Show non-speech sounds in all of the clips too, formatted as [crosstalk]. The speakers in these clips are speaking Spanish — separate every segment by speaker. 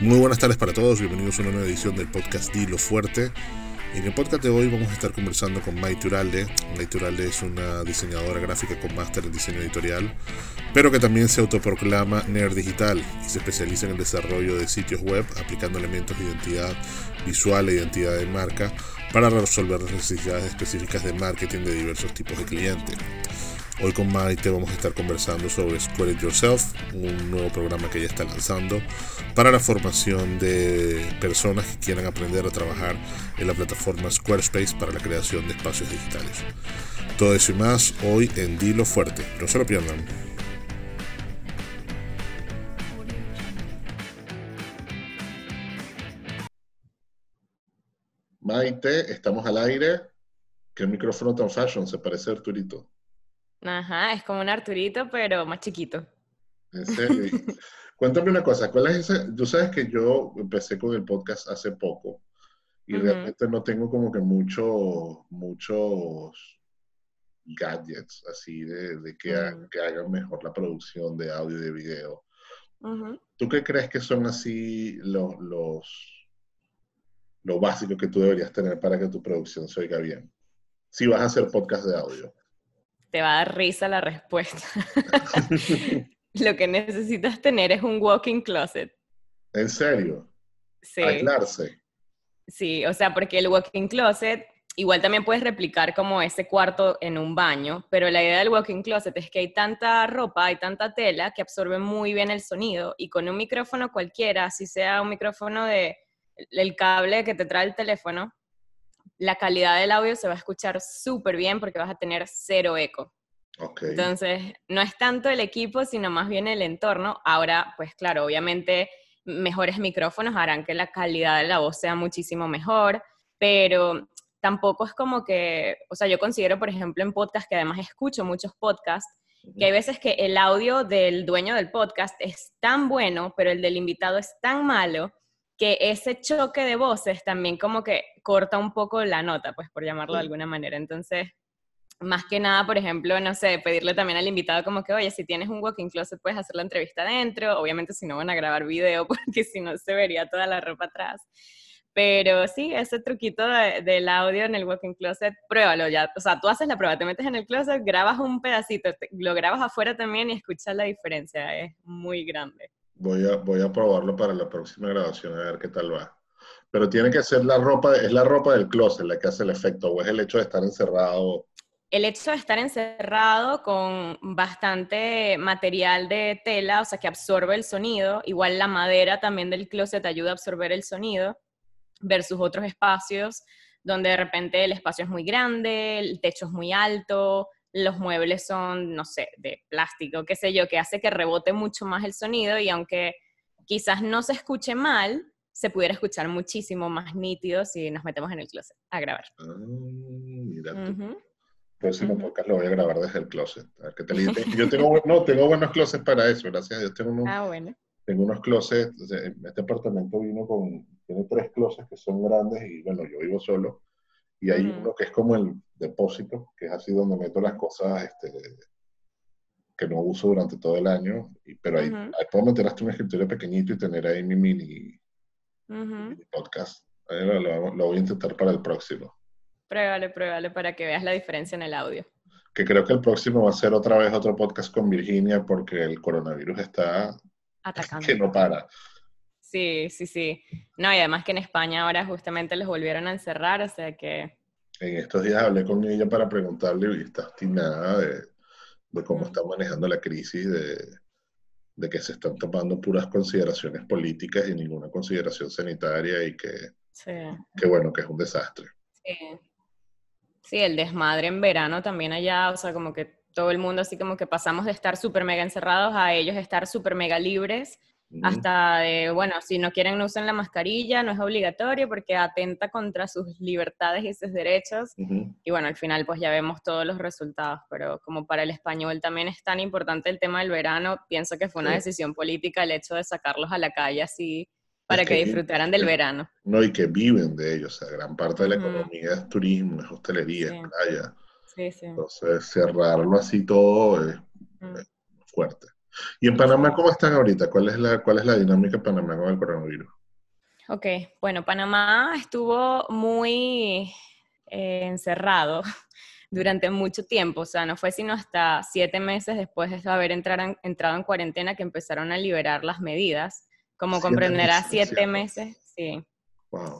Speaker 1: Muy buenas tardes para todos, bienvenidos a una nueva edición del podcast Dilo Fuerte. En el podcast de hoy vamos a estar conversando con Maite Uralde. Maite Uralde es una diseñadora gráfica con máster en diseño editorial, pero que también se autoproclama nerd digital y se especializa en el desarrollo de sitios web aplicando elementos de identidad visual e identidad de marca para resolver las necesidades específicas de marketing de diversos tipos de clientes. Hoy con Maite vamos a estar conversando sobre Square It Yourself, un nuevo programa que ella está lanzando para la formación de personas que quieran aprender a trabajar en la plataforma Squarespace para la creación de espacios digitales. Todo eso y más hoy en Dilo Fuerte. No se lo pierdan. Maite, estamos al aire. El micrófono tan fashion se parece a Arturito.
Speaker 2: Ajá, es como un Arturito, pero más chiquito.
Speaker 1: En serio. [laughs] Cuéntame una cosa, ¿cuál es ese? Tú sabes que yo empecé con el podcast hace poco y realmente no tengo como que muchos, muchos gadgets así de, que, hagan mejor la producción de audio y de video. ¿Tú qué crees que son así los, los, lo básico que tú deberías tener para que tu producción se oiga bien? Si vas a hacer podcast de audio
Speaker 2: te va a dar risa la respuesta. [laughs] Lo que necesitas tener es un walking closet.
Speaker 1: ¿En serio?
Speaker 2: Sí.
Speaker 1: Aislarse.
Speaker 2: Sí, o sea, porque el walking closet igual también puedes replicar como ese cuarto en un baño, pero la idea del walking closet es que hay tanta ropa, hay tanta tela que absorbe muy bien el sonido y con un micrófono cualquiera, si sea un micrófono de el cable que te trae el teléfono, la calidad del audio se va a escuchar súper bien porque vas a tener cero eco. Entonces, no es tanto el equipo, sino más bien el entorno. Ahora, pues claro, obviamente mejores micrófonos harán que la calidad de la voz sea muchísimo mejor, pero tampoco es como que, o sea, yo considero, por ejemplo, en podcast, que además escucho muchos podcasts, que hay veces que el audio del dueño del podcast es tan bueno, pero el del invitado es tan malo, que ese choque de voces también como que corta un poco la nota, pues por llamarlo de alguna manera. Entonces, más que nada, por ejemplo, no sé, pedirle también al invitado como que, oye, si tienes un walking closet puedes hacer la entrevista adentro, obviamente si no van a grabar video [laughs] porque si no se vería toda la ropa atrás. Pero sí, ese truquito del audio en el walking closet, pruébalo ya. O sea, tú haces la prueba, te metes en el closet, grabas un pedacito, lo grabas afuera también y escuchas la diferencia. Es muy grande.
Speaker 1: Voy a, voy a probarlo para la próxima grabación, a ver qué tal va. Pero tiene que ser la ropa, es la ropa del closet la que hace el efecto, o es el hecho de estar encerrado.
Speaker 2: El hecho de estar encerrado con bastante material de tela, o sea, que absorbe el sonido, igual la madera también del closet ayuda a absorber el sonido, versus otros espacios donde de repente el espacio es muy grande, el techo es muy alto, los muebles son, no sé, de plástico, qué sé yo, que hace que rebote mucho más el sonido y aunque quizás no se escuche mal, se pudiera escuchar muchísimo más nítido si nos metemos en el closet a grabar.
Speaker 1: Ah, mira tú. Próximo podcast lo voy a grabar desde el closet. A ver te Yo tengo, no, tengo buenos closets para eso, gracias a Dios. Tengo unos,
Speaker 2: ah, bueno.
Speaker 1: Tengo unos closets, este apartamento vino con, tiene tres closets que son grandes y bueno, yo vivo solo y hay uno que es como el depósito, que es así donde meto las cosas este, que no uso durante todo el año, y, pero ahí, puedo meter hasta un escritorio pequeñito y tener ahí mi mini, podcast. lo, voy a intentar para el próximo.
Speaker 2: Pruébale, pruébale para que veas la diferencia en el audio.
Speaker 1: Que creo que el próximo va a ser otra vez otro podcast con Virginia porque el coronavirus está
Speaker 2: atacando.
Speaker 1: Que no para.
Speaker 2: Sí, sí, sí. No, y además que en España ahora justamente los volvieron a encerrar, o sea que...
Speaker 1: En estos días hablé con ella para preguntarle y está obstinada de, de cómo está manejando la crisis, de, de, que se están tomando puras consideraciones políticas y ninguna consideración sanitaria y que, sí. que bueno, que es un desastre.
Speaker 2: Sí. sí, el desmadre en verano también allá, o sea, como que todo el mundo así como que pasamos de estar súper mega encerrados a ellos estar súper mega libres hasta de, bueno, si no quieren no usen la mascarilla, no es obligatorio porque atenta contra sus libertades y sus derechos. Y bueno, al final pues ya vemos todos los resultados, pero como para el español también es tan importante el tema del verano, pienso que fue una decisión política el hecho de sacarlos a la calle así para que, disfrutaran del verano.
Speaker 1: No, y que viven de ellos, o sea, gran parte de la economía es turismo, es hostelería, es playa. Sí, sí. Entonces, cerrarlo así todo es fuerte. ¿Y en Panamá cómo están ahorita? ¿Cuál es la, cuál es la dinámica en Panamá con el coronavirus?
Speaker 2: Ok, bueno, Panamá estuvo muy eh, encerrado [laughs] durante mucho tiempo, o sea, no fue sino hasta siete meses después de haber entrado en cuarentena que empezaron a liberar las medidas. Como comprenderás, siete meses, sí.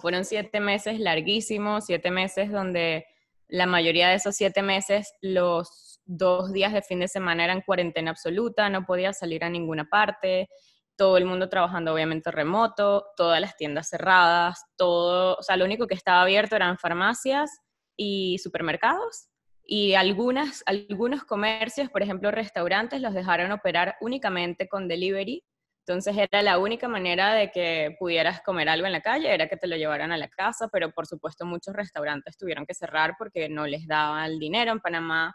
Speaker 2: Fueron siete meses larguísimos, siete meses donde la mayoría de esos siete meses, los dos días de fin de semana eran cuarentena absoluta, no podía salir a ninguna parte, todo el mundo trabajando obviamente remoto, todas las tiendas cerradas, todo, o sea, lo único que estaba abierto eran farmacias y supermercados y algunas, algunos comercios, por ejemplo restaurantes, los dejaron operar únicamente con delivery entonces era la única manera de que pudieras comer algo en la calle, era que te lo llevaran a la casa, pero por supuesto muchos restaurantes tuvieron que cerrar porque no les daban el dinero. En Panamá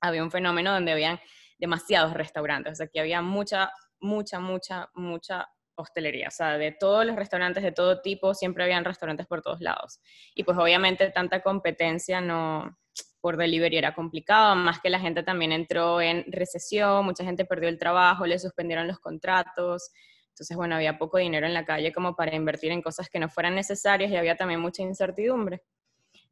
Speaker 2: había un fenómeno donde habían demasiados restaurantes, o sea, que había mucha, mucha, mucha, mucha hostelería, o sea, de todos los restaurantes de todo tipo, siempre habían restaurantes por todos lados. Y pues obviamente tanta competencia no, por delivery era complicado, más que la gente también entró en recesión, mucha gente perdió el trabajo, le suspendieron los contratos, entonces bueno, había poco dinero en la calle como para invertir en cosas que no fueran necesarias y había también mucha incertidumbre.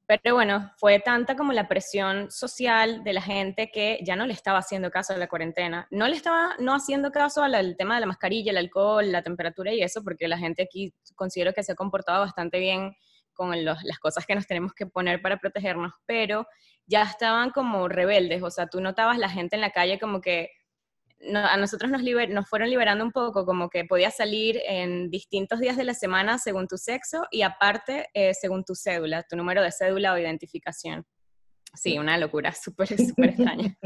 Speaker 2: Pero bueno, fue tanta como la presión social de la gente que ya no le estaba haciendo caso a la cuarentena. No le estaba no haciendo caso al tema de la mascarilla, el alcohol, la temperatura y eso, porque la gente aquí considero que se ha comportado bastante bien con las cosas que nos tenemos que poner para protegernos, pero ya estaban como rebeldes, o sea, tú notabas la gente en la calle como que a nosotros nos, nos fueron liberando un poco, como que podías salir en distintos días de la semana según tu sexo y aparte eh, según tu cédula, tu número de cédula o identificación. Sí, una locura, [laughs] súper, súper extraña.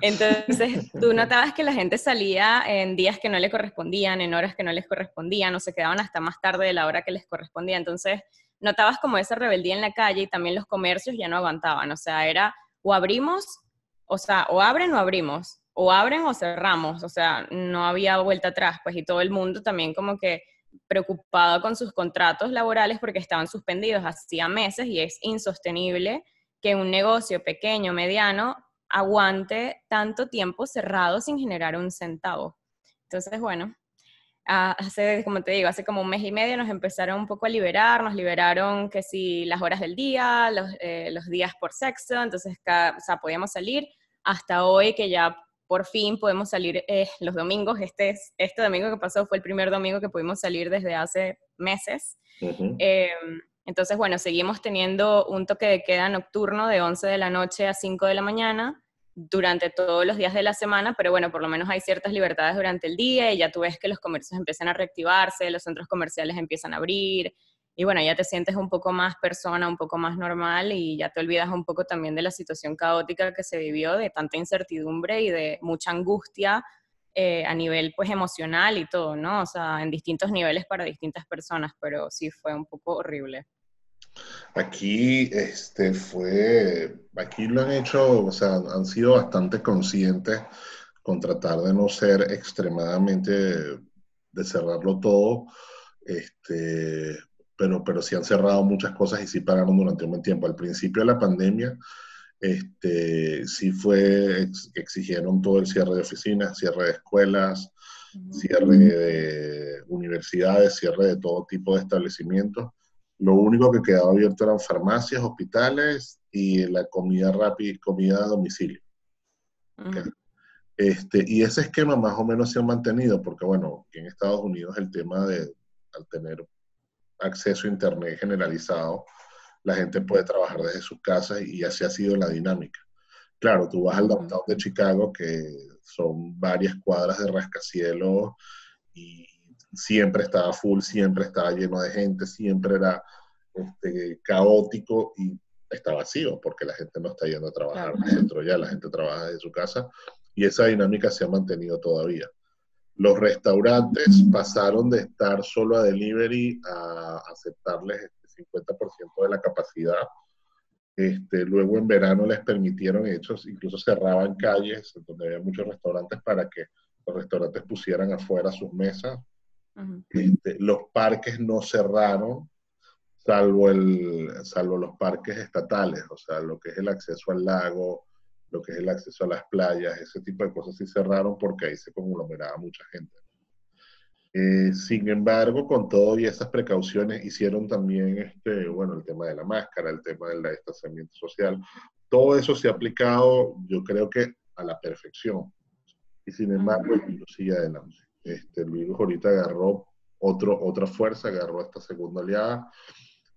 Speaker 2: Entonces, tú notabas que la gente salía en días que no le correspondían, en horas que no les correspondían, o se quedaban hasta más tarde de la hora que les correspondía. Entonces, notabas como esa rebeldía en la calle y también los comercios ya no aguantaban, o sea, era o abrimos, o sea, o abren o abrimos, o abren o cerramos, o sea, no había vuelta atrás, pues y todo el mundo también como que preocupado con sus contratos laborales porque estaban suspendidos hacía meses y es insostenible que un negocio pequeño, mediano, aguante tanto tiempo cerrado sin generar un centavo. Entonces, bueno, hace, como te digo, hace como un mes y medio nos empezaron un poco a liberar, nos liberaron que si las horas del día, los, eh, días por sexo, entonces o sea, podíamos salir hasta hoy que ya por fin podemos salir eh, los domingos. Este, este domingo que pasó fue el primer domingo que pudimos salir desde hace meses. Em, entonces, bueno, seguimos teniendo un toque de queda nocturno de 11 de la noche a 5 de la mañana durante todos los días de la semana, pero bueno, por lo menos hay ciertas libertades durante el día y ya tú ves que los comercios empiezan a reactivarse, los centros comerciales empiezan a abrir y bueno, ya te sientes un poco más persona, un poco más normal y ya te olvidas un poco también de la situación caótica que se vivió, de tanta incertidumbre y de mucha angustia eh, a nivel pues emocional y todo, ¿no? O sea, en distintos niveles para distintas personas, pero sí fue un poco horrible.
Speaker 1: Aquí este, fue, aquí lo han hecho, o sea, han sido bastante conscientes con tratar de no ser extremadamente, de cerrarlo todo, este, pero, pero sí han cerrado muchas cosas y sí pararon durante un buen tiempo. Al principio de la pandemia, este, sí fue, exigieron todo el cierre de oficinas, cierre de escuelas, cierre de universidades, cierre de todo tipo de establecimientos lo único que quedaba abierto eran farmacias, hospitales y la comida rápida, comida a domicilio. este, y ese esquema más o menos se ha mantenido, porque bueno, en Estados Unidos el tema de, al tener acceso a Internet generalizado, la gente puede trabajar desde sus casas y así ha sido la dinámica. Claro, tú vas al downtown de Chicago, que son varias cuadras de rascacielos y siempre estaba full, siempre estaba lleno de gente, siempre era este, caótico y está vacío porque la gente no está yendo a trabajar dentro ya, la gente trabaja en su casa y esa dinámica se ha mantenido todavía. Los restaurantes pasaron de estar solo a delivery a aceptarles el 50% de la capacidad. Este, luego en verano les permitieron, hechos, incluso cerraban calles donde había muchos restaurantes para que los restaurantes pusieran afuera sus mesas este, los parques no cerraron, salvo, el, salvo los parques estatales, o sea, lo que es el acceso al lago, lo que es el acceso a las playas, ese tipo de cosas sí cerraron porque ahí se conglomeraba mucha gente. Eh, sin embargo, con todo y esas precauciones, hicieron también, este, bueno, el tema de la máscara, el tema del distanciamiento social. Todo eso se ha aplicado, yo creo que a la perfección. Y sin embargo, el virus sigue adelante. Este, el virus ahorita agarró otro, otra fuerza, agarró esta segunda oleada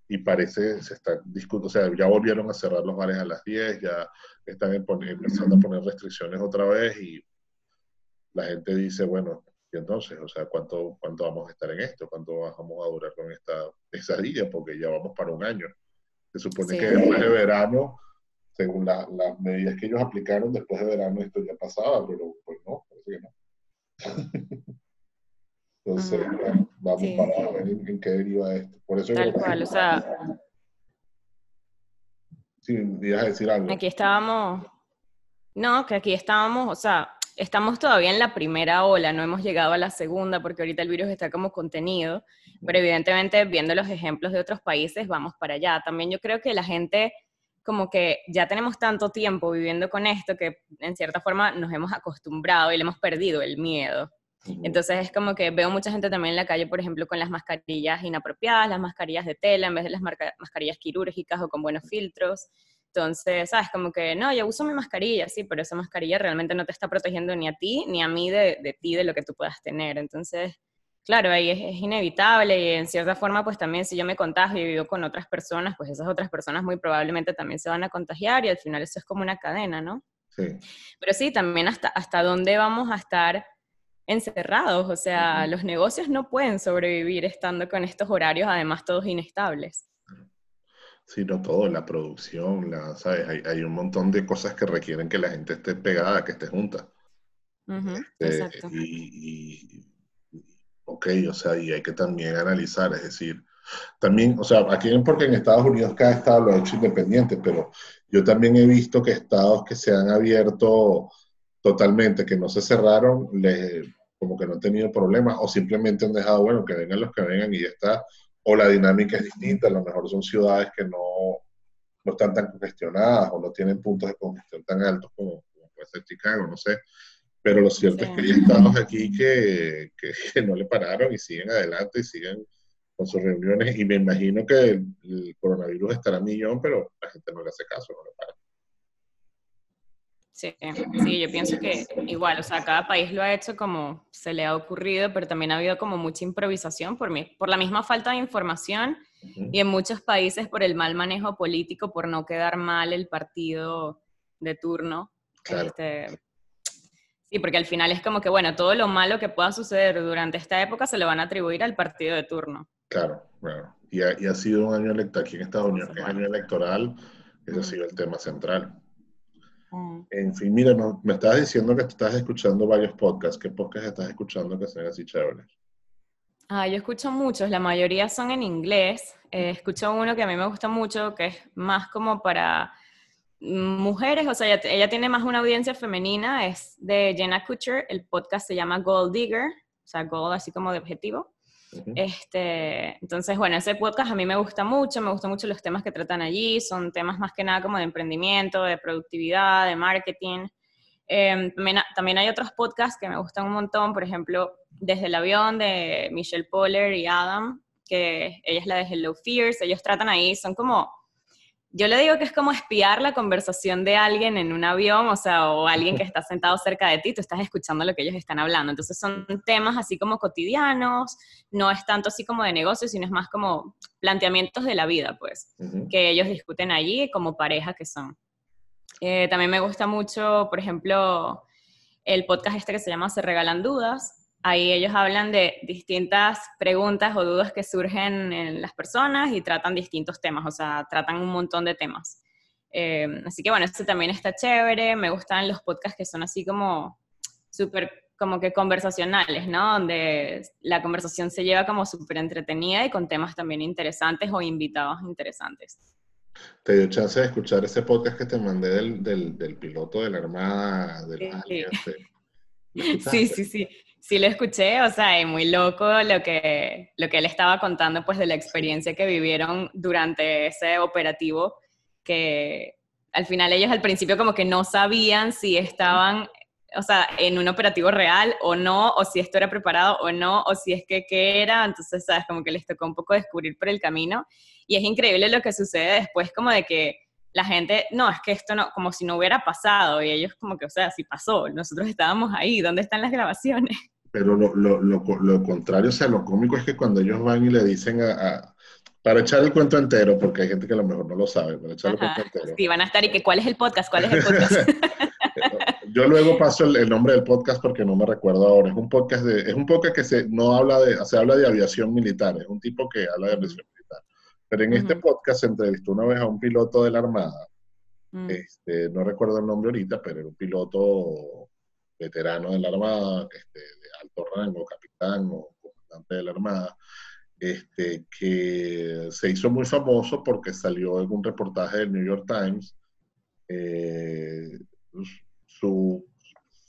Speaker 1: y parece, se está discutiendo, o sea, ya volvieron a cerrar los bares a las 10, ya están empezando a poner restricciones otra vez y la gente dice, bueno, y entonces, o sea, ¿cuánto, ¿cuánto vamos a estar en esto? ¿Cuánto vamos a durar con esta pesadilla? Porque ya vamos para un año. Se supone que después de verano, según las medidas que ellos aplicaron, después de verano esto ya pasaba, pero pues no, parece que no. [laughs] entonces, vamos para ver en, qué deriva esto. Por eso
Speaker 2: Tal cual, o sea...
Speaker 1: Sí, ibas a decir algo.
Speaker 2: Aquí estábamos... No, que aquí estábamos, o sea, estamos todavía en la primera ola, no hemos llegado a la segunda porque ahorita el virus está como contenido, pero evidentemente viendo los ejemplos de otros países vamos para allá. También yo creo que la gente como que ya tenemos tanto tiempo viviendo con esto que en cierta forma nos hemos acostumbrado y le hemos perdido el miedo. Entonces es como que veo mucha gente también en la calle, por ejemplo, con las mascarillas inapropiadas, las mascarillas de tela en vez de las mascarillas quirúrgicas o con buenos filtros. Entonces, ¿sabes? Como que, no, yo uso mi mascarilla, sí, pero esa mascarilla realmente no te está protegiendo ni a ti ni a mí de, de ti, de lo que tú puedas tener. Entonces, claro, ahí es, inevitable y en cierta forma, pues también si yo me contagio y vivo con otras personas, pues esas otras personas muy probablemente también se van a contagiar y al final eso es como una cadena, ¿no? Sí. Pero sí, también hasta, hasta dónde vamos a estar encerrados, o sea, los negocios no pueden sobrevivir estando con estos horarios, además todos inestables
Speaker 1: sino todo, la producción, la, ¿sabes? Hay, hay, un montón de cosas que requieren que la gente esté pegada, que esté junta.
Speaker 2: Este, exacto.
Speaker 1: Y, ok, o sea, y hay que también analizar, es decir, también, o sea, aquí porque en Estados Unidos cada estado lo ha hecho independiente, pero yo también he visto que estados que se han abierto totalmente, que no se cerraron, les, como que no han tenido problemas, o simplemente han dejado, bueno, que vengan los que vengan y ya está, o la dinámica es distinta, a lo mejor son ciudades que no, no están tan congestionadas o no tienen puntos de congestión tan altos como, puede ser Chicago, no sé. Pero lo cierto es que hay estados aquí que, que, no le pararon y siguen adelante y siguen con sus reuniones. Y me imagino que el, coronavirus estará a millón, pero la gente no le hace caso, no le para.
Speaker 2: Sí, sí, yo pienso que igual, o sea, cada país lo ha hecho como se le ha ocurrido, pero también ha habido como mucha improvisación por, mí, por la misma falta de información y en muchos países por el mal manejo político, por no quedar mal el partido de turno. Este, sí, porque al final es como que, bueno, todo lo malo que pueda suceder durante esta época se le van a atribuir al partido de turno.
Speaker 1: Claro, claro. Y ha, y ha sido un año electoral, aquí en Estados Unidos, que es año electoral, ese ha sido el tema central. Mm. En fin, mira, me estabas diciendo que estás escuchando varios podcasts. ¿Qué podcasts estás escuchando que sean así chéveres?
Speaker 2: Ah, yo escucho muchos, la mayoría son en inglés. Eh, escucho uno que a mí me gusta mucho, que es más como para mujeres, o sea, ella, tiene más una audiencia femenina, es de Jenna Kutcher, el podcast se llama Gold Digger, o sea, gold así como de objetivo este, entonces, bueno, ese podcast a mí me gusta mucho, me gustan mucho los temas que tratan allí, son temas más que nada como de emprendimiento, de productividad, de marketing. Em, también, hay otros podcasts que me gustan un montón, por ejemplo, Desde el avión de Michelle Poller y Adam, que ella es la de Hello Fears, ellos tratan ahí, son como yo le digo que es como espiar la conversación de alguien en un avión, o sea, o alguien que [laughs] está sentado cerca de ti, tú estás escuchando lo que ellos están hablando. Entonces son temas así como cotidianos, no es tanto así como de negocio, sino es más como planteamientos de la vida, pues, que ellos discuten allí como pareja que son. Eh, también me gusta mucho, por ejemplo, el podcast este que se llama Se Regalan Dudas, Ahí ellos hablan de distintas preguntas o dudas que surgen en las personas y tratan distintos temas, o sea, tratan un montón de temas. Eh, así que bueno, esto también está chévere, me gustan los podcasts que son así como súper como que conversacionales, ¿no? Donde la conversación se lleva como súper entretenida y con temas también interesantes o invitados interesantes.
Speaker 1: ¿Te dio chance de escuchar ese podcast que te mandé del, del, del piloto de la Armada? De [laughs]
Speaker 2: sí. sí, sí, sí sí lo escuché, o sea, es muy loco lo que, lo que él estaba contando, pues, de la experiencia que vivieron durante ese operativo, que al final ellos al principio como que no sabían si estaban, o sea, en un operativo real o no, o si esto era preparado o no, o si es que qué era, entonces, sabes, como que les tocó un poco descubrir por el camino. Y es increíble lo que sucede después, como de que la gente, no, es que esto no, como si no hubiera pasado, y ellos como que, o sea, si pasó, nosotros estábamos ahí, ¿dónde están las grabaciones?
Speaker 1: Pero lo, lo, lo, contrario, o sea, lo cómico es que cuando ellos van y le dicen a, para echar el cuento entero, porque hay gente que a lo mejor no lo sabe, para echar el cuento entero.
Speaker 2: Sí, van a estar y que cuál es el podcast, cuál es el podcast. [laughs]
Speaker 1: Yo luego paso el, nombre del podcast porque no me recuerdo ahora. Es un podcast de, es un podcast que se no habla de, se habla de aviación militar, es un tipo que habla de aviación militar. Pero en este podcast se entrevistó una vez a un piloto de la Armada. Mm. Este, no recuerdo el nombre ahorita, pero era un piloto veterano de la Armada, este, de alto rango, capitán o comandante de la Armada, este, que se hizo muy famoso porque salió en un reportaje del New York Times eh, su,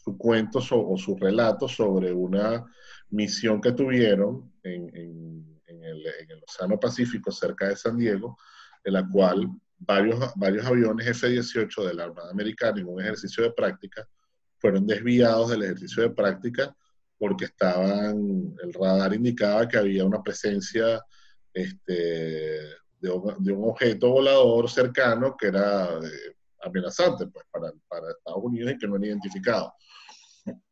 Speaker 1: su, cuento o su relato sobre una misión que tuvieron en, en, el, Océano Pacífico cerca de San Diego, en la cual varios, varios aviones F-18 de la Armada Americana en un ejercicio de práctica fueron desviados del ejercicio de práctica porque estaban, el radar indicaba que había una presencia este, de, un, objeto volador cercano que era eh, amenazante pues, para, para, Estados Unidos y que no era identificado.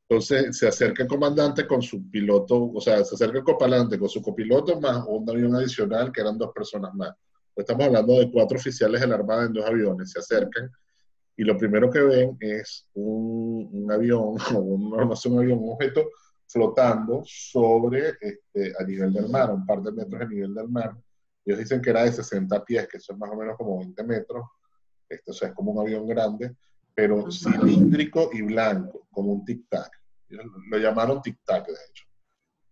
Speaker 1: Entonces se acerca el comandante con su piloto, o sea, se acerca el copalante con su copiloto más un avión adicional que eran dos personas más. Estamos hablando de cuatro oficiales de la Armada en dos aviones, se acercan y lo primero que ven es un, un avión, [laughs] o un, no un avión, un objeto flotando sobre, este, a nivel del mar, un par de metros a nivel del mar. Ellos dicen que era de 60 pies, que son más o menos como 20 metros. Este, o sea, es como un avión grande, pero cilíndrico y blanco, como un tic-tac. Lo llamaron tic-tac, de hecho.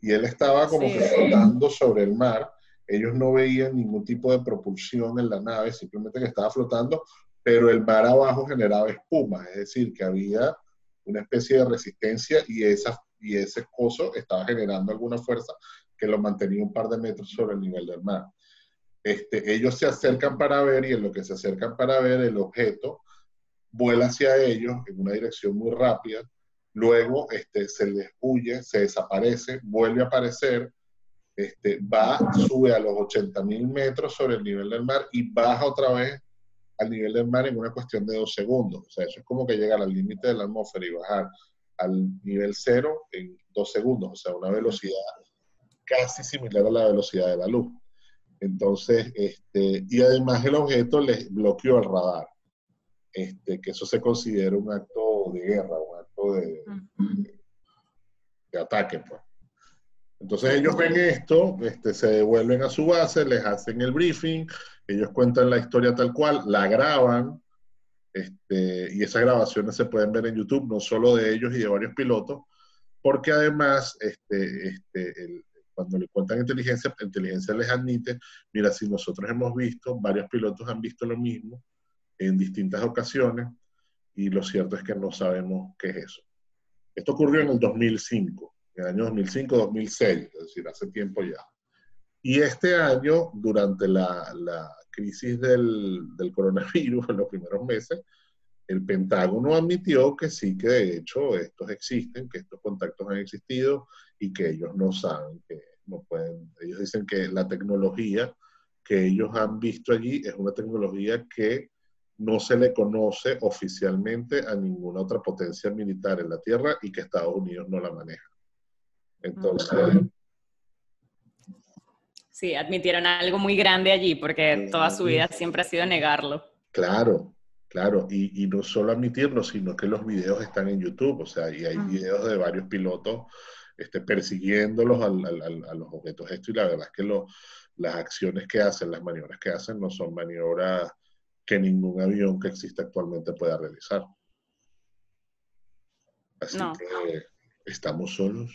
Speaker 1: Y él estaba como flotando sobre el mar. Ellos no veían ningún tipo de propulsión en la nave, simplemente que estaba flotando, pero el mar abajo generaba espuma, es decir, que había una especie de resistencia y esa y ese coso estaba generando alguna fuerza que lo mantenía un par de metros sobre el nivel del mar. Este, ellos se acercan para ver y en lo que se acercan para ver el objeto vuela hacia ellos en una dirección muy rápida, luego este, se les huye, se desaparece, vuelve a aparecer, este, va, sube a los 80 mil metros sobre el nivel del mar y baja otra vez al nivel del mar en una cuestión de dos segundos. O sea, eso es como que llegar al límite de la atmósfera y bajar al nivel cero en dos segundos, o sea, una velocidad casi similar a la velocidad de la luz. Entonces, este, y además el objeto les bloqueó el radar, este, que eso se considera un acto de guerra, un acto de, de, ataque, pues. Entonces ellos ven esto, este, se devuelven a su base, les hacen el briefing, ellos cuentan la historia tal cual, la graban, este, y esas grabaciones se pueden ver en YouTube, no solo de ellos y de varios pilotos, porque además, este, este, cuando le cuentan inteligencia, inteligencia les admite, mira, si nosotros hemos visto, varios pilotos han visto lo mismo en distintas ocasiones, y lo cierto es que no sabemos qué es eso. Esto ocurrió en el 2005, en el año 2005-2006, es decir, hace tiempo ya. Y este año, durante la, la crisis del, del, coronavirus [laughs] en los primeros meses, el Pentágono admitió que sí, que de hecho estos existen, que estos contactos han existido y que ellos no saben, que no pueden, ellos dicen que la tecnología que ellos han visto allí es una tecnología que no se le conoce oficialmente a ninguna otra potencia militar en la Tierra y que Estados Unidos no la maneja. Entonces,
Speaker 2: Sí, admitieron algo muy grande allí porque toda su vida siempre ha sido negarlo.
Speaker 1: Claro, claro. Y, no solo admitirlo, sino que los videos están en YouTube. O sea, y hay videos de varios pilotos este, persiguiéndolos a los objetos estos. Y la verdad es que las acciones que hacen, las maniobras que hacen, no son maniobras que ningún avión que existe actualmente pueda realizar. Así que estamos solos.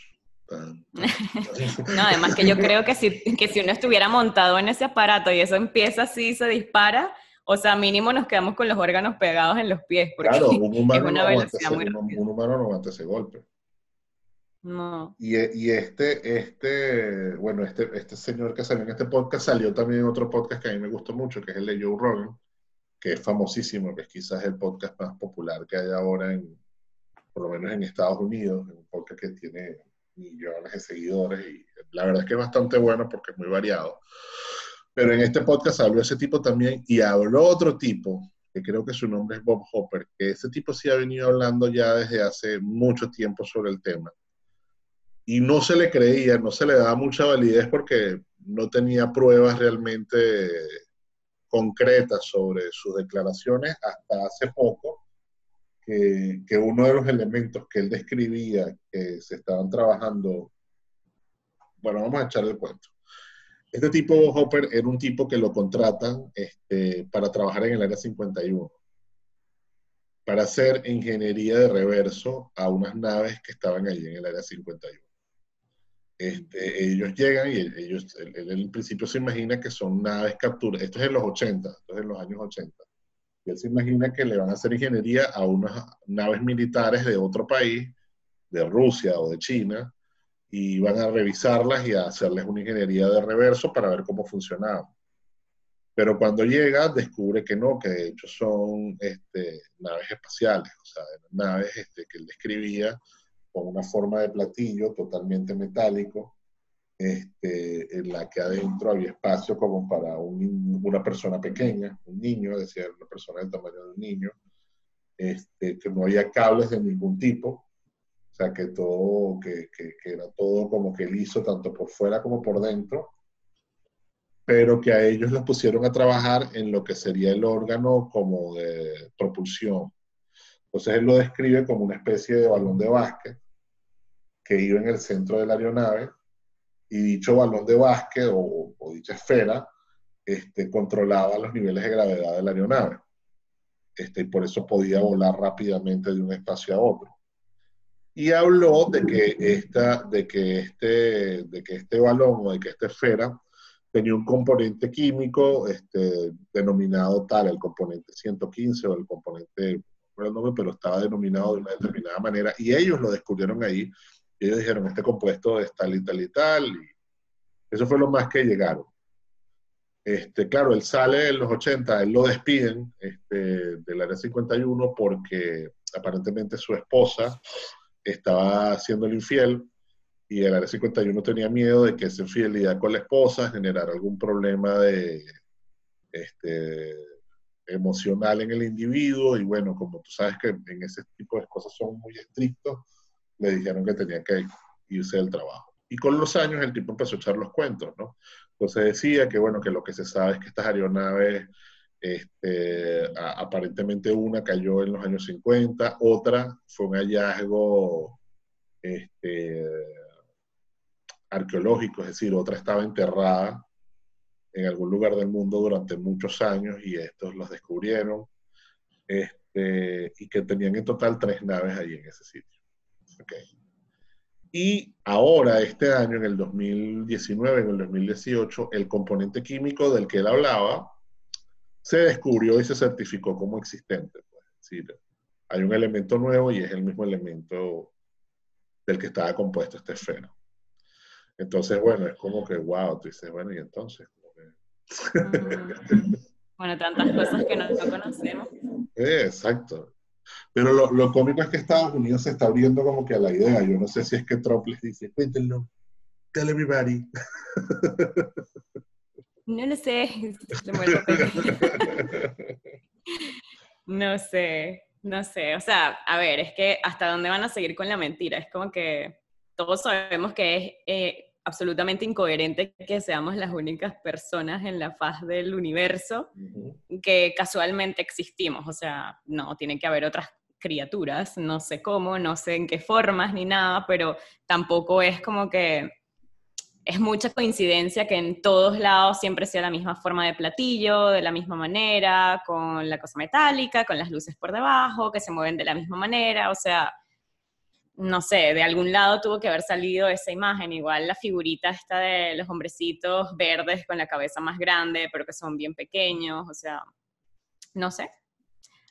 Speaker 2: No, además que yo creo que si, que si uno estuviera montado en ese aparato y eso empieza así, se dispara, o sea, mínimo nos quedamos con los órganos pegados en los pies, porque
Speaker 1: claro, un [laughs] humano es una velocidad muy un, humano no aguanta ese golpe.
Speaker 2: No.
Speaker 1: Y, y, este, este, bueno, este, este señor que salió en este podcast salió también en otro podcast que a mí me gustó mucho, que es el de Joe Rogan, que es famosísimo, que es quizás el podcast más popular que hay ahora, en, por lo menos en Estados Unidos, un podcast que tiene millones de seguidores y la verdad es que es bastante bueno porque es muy variado. Pero en este podcast habló ese tipo también y habló otro tipo, que creo que su nombre es Bob Hopper, que ese tipo sí ha venido hablando ya desde hace mucho tiempo sobre el tema. Y no se le creía, no se le daba mucha validez porque no tenía pruebas realmente concretas sobre sus declaraciones hasta hace poco, que, que, uno de los elementos que él describía que se estaban trabajando, bueno, vamos a echar el cuento. Este tipo, Hopper, era un tipo que lo contratan este, para trabajar en el Área 51, para hacer ingeniería de reverso a unas naves que estaban allí en el Área 51. Este, ellos llegan y ellos, él, en el principio se imagina que son naves capturadas, esto es en los 80, esto es en los años 80, y él se imagina que le van a hacer ingeniería a unas naves militares de otro país, de Rusia o de China, y van a revisarlas y a hacerles una ingeniería de reverso para ver cómo funcionaba. Pero cuando llega, descubre que no, que de hecho son este, naves espaciales, o sea, naves este, que él describía con una forma de platillo totalmente metálico, este, en la que adentro había espacio como para una persona pequeña, un niño, decía una persona del tamaño de un niño, este, que no había cables de ningún tipo, o sea, que todo, que, que, era todo como que liso, tanto por fuera como por dentro, pero que a ellos los pusieron a trabajar en lo que sería el órgano como de propulsión, entonces él lo describe como una especie de balón de básquet que iba en el centro de la aeronave y dicho balón de básquet o, dicha esfera este, controlaba los niveles de gravedad de la aeronave. Este, y por eso podía volar rápidamente de un espacio a otro. Y habló de que, esta, de que, este, de que este balón o de que esta esfera tenía un componente químico este, denominado tal, el componente 115 o el componente nombre, pero estaba denominado de una determinada manera, y ellos lo descubrieron ahí, y ellos dijeron, este compuesto es tal y tal y tal, y eso fue lo más que llegaron. Este, claro, él sale en los 80, él lo despiden este, del área 51 porque aparentemente su esposa estaba siendo el infiel y el área 51 tenía miedo de que esa infidelidad con la esposa generara algún problema de, este, emocional en el individuo y bueno, como tú sabes que en ese tipo de cosas son muy estrictos, le dijeron que tenía que irse del trabajo. Y con los años el tipo empezó a echar los cuentos, ¿no? Entonces decía que bueno, que lo que se sabe es que estas aeronaves, este, aparentemente una cayó en los años 50, otra fue un hallazgo este, arqueológico, es decir, otra estaba enterrada en algún lugar del mundo durante muchos años y estos los descubrieron este, y que tenían en total tres naves ahí en ese sitio. Okay. Y ahora, este año, en el 2019, en el 2018, el componente químico del que él hablaba se descubrió y se certificó como existente. Pues. Es decir, hay un elemento nuevo y es el mismo elemento del que estaba compuesto este esfero. Entonces, bueno, es como que, wow, tú dices, bueno, y entonces,
Speaker 2: Mm. [laughs] Bueno, tantas cosas que no, conocemos.
Speaker 1: exacto. Pero lo, lo, cómico es que Estados Unidos se está abriendo como que a la idea. Yo no sé si es que Trump les dice, cuéntenlo, tell everybody. [laughs]
Speaker 2: No lo sé. [laughs] [laughs] no sé, no sé. O sea, a ver, es que hasta dónde van a seguir con la mentira. Es como que todos sabemos que es eh, absolutamente incoherente que seamos las únicas personas en la faz del universo que casualmente existimos. O sea, no, tiene que haber otras criaturas, no sé cómo, no sé en qué formas ni nada, pero tampoco es como que es mucha coincidencia que en todos lados siempre sea la misma forma de platillo, de la misma manera, con la cosa metálica, con las luces por debajo, que se mueven de la misma manera, o sea, no sé, de algún lado tuvo que haber salido esa imagen. Igual la figurita esta de los hombrecitos verdes con la cabeza más grande, pero que son bien pequeños, o sea, no sé.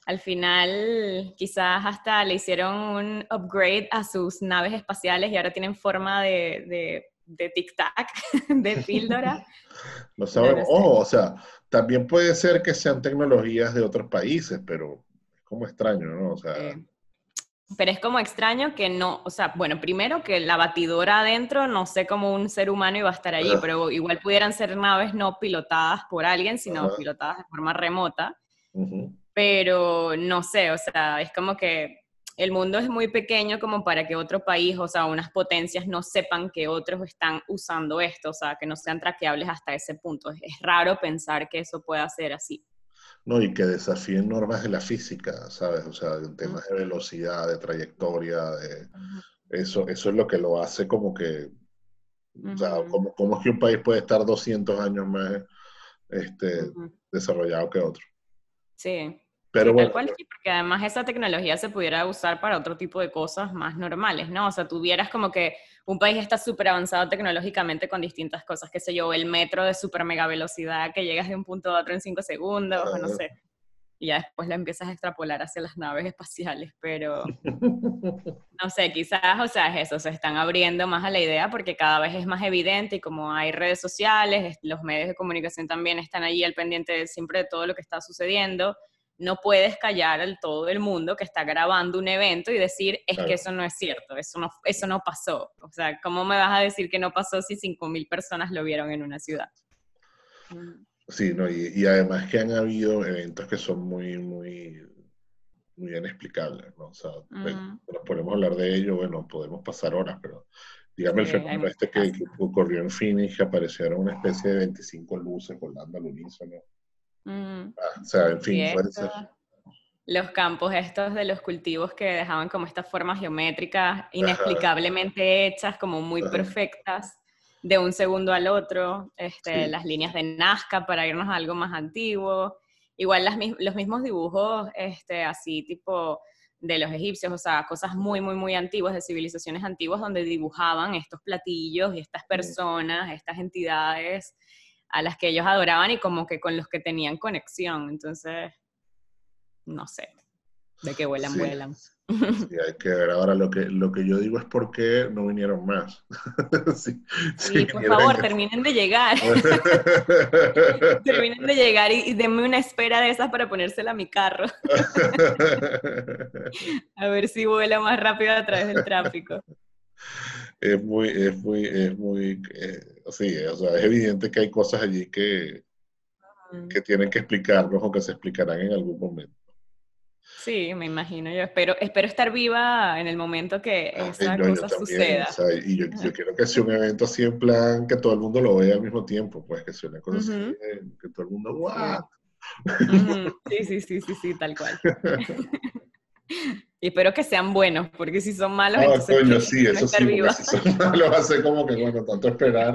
Speaker 2: Al final quizás hasta le hicieron un upgrade a sus naves espaciales y ahora tienen forma de, de tic-tac, [laughs] de píldora. [laughs]
Speaker 1: no sabemos. o sea, también puede ser que sean tecnologías de otros países, pero es como extraño, ¿no? O sea...
Speaker 2: Pero es como extraño que no, o sea, bueno, primero que la batidora adentro, no sé cómo un ser humano iba a estar allí, pero igual pudieran ser naves no pilotadas por alguien, sino pilotadas de forma remota. Pero no sé, o sea, es como que el mundo es muy pequeño como para que otro país, o sea, unas potencias no sepan que otros están usando esto, o sea, que no sean traqueables hasta ese punto. Es raro pensar que eso pueda ser así.
Speaker 1: No, y que desafíen normas de la física, ¿sabes? O sea, en temas de velocidad, de trayectoria, de... Eso, eso es lo que lo hace como que, o sea, ¿cómo, ¿cómo, es que un país puede estar 200 años más este, desarrollado que otro?
Speaker 2: Sí. Pero bueno, cual, porque además esa tecnología se pudiera usar para otro tipo de cosas más normales, ¿no? O sea, tuvieras como que un país está súper avanzado tecnológicamente con distintas cosas, qué sé yo, el metro de súper mega velocidad que llegas de un punto a otro en cinco segundos, o no sé. Y ya después la empiezas a extrapolar hacia las naves espaciales, pero [laughs] no sé, quizás, o sea, es eso, se están abriendo más a la idea porque cada vez es más evidente y como hay redes sociales, los medios de comunicación también están allí al pendiente siempre de todo lo que está sucediendo no puedes callar al todo el mundo que está grabando un evento y decir, es que eso no es cierto, eso no, eso no pasó. O sea, ¿cómo me vas a decir que no pasó si 5.000 personas lo vieron en una ciudad?
Speaker 1: Sí, no, y, además que han habido eventos que son muy, muy, muy inexplicables, ¿no? O sea, pues, nos podemos hablar de ello, bueno, podemos pasar horas, pero dígame el fenómeno este que, ocurrió en Phoenix, que aparecieron una especie de 25 luces volando al unísono.
Speaker 2: Mm.
Speaker 1: Ah, o sea, en fin,
Speaker 2: Los campos estos de los cultivos que dejaban como estas formas geométricas inexplicablemente hechas, como muy perfectas, de un segundo al otro, este, las líneas de Nazca para irnos a algo más antiguo, igual las, los mismos dibujos este, así tipo de los egipcios, o sea, cosas muy, muy, muy antiguas, de civilizaciones antiguas, donde dibujaban estos platillos y estas personas, estas entidades a las que ellos adoraban y como que con los que tenían conexión. Entonces, no sé, de que vuelan, vuelan.
Speaker 1: Sí, hay que ver. Ahora lo que, lo que yo digo es por qué no vinieron más. [laughs]
Speaker 2: sí, por favor, terminen de llegar. [laughs] terminen de llegar y, denme una espera de esas para ponérsela a mi carro. [laughs] a ver si vuela más rápido a través del tráfico
Speaker 1: es muy, es muy, es muy, eh, sí, o sea, es evidente que hay cosas allí que, que tienen que explicarnos o que se explicarán en algún momento.
Speaker 2: Sí, me imagino. Yo espero, espero estar viva en el momento que ah, esa cosa suceda.
Speaker 1: y yo, yo, quiero que sea un evento así en plan que todo el mundo lo vea al mismo tiempo, pues que sea una cosa así, que todo el mundo, ¡guau!
Speaker 2: Sí, sí, sí, sí, sí, tal cual. [laughs] [laughs] Y espero que sean buenos, porque si son malos,
Speaker 1: ah, entonces coño, sí, eso sí, si son malos, hace como que, bueno, tanto esperar.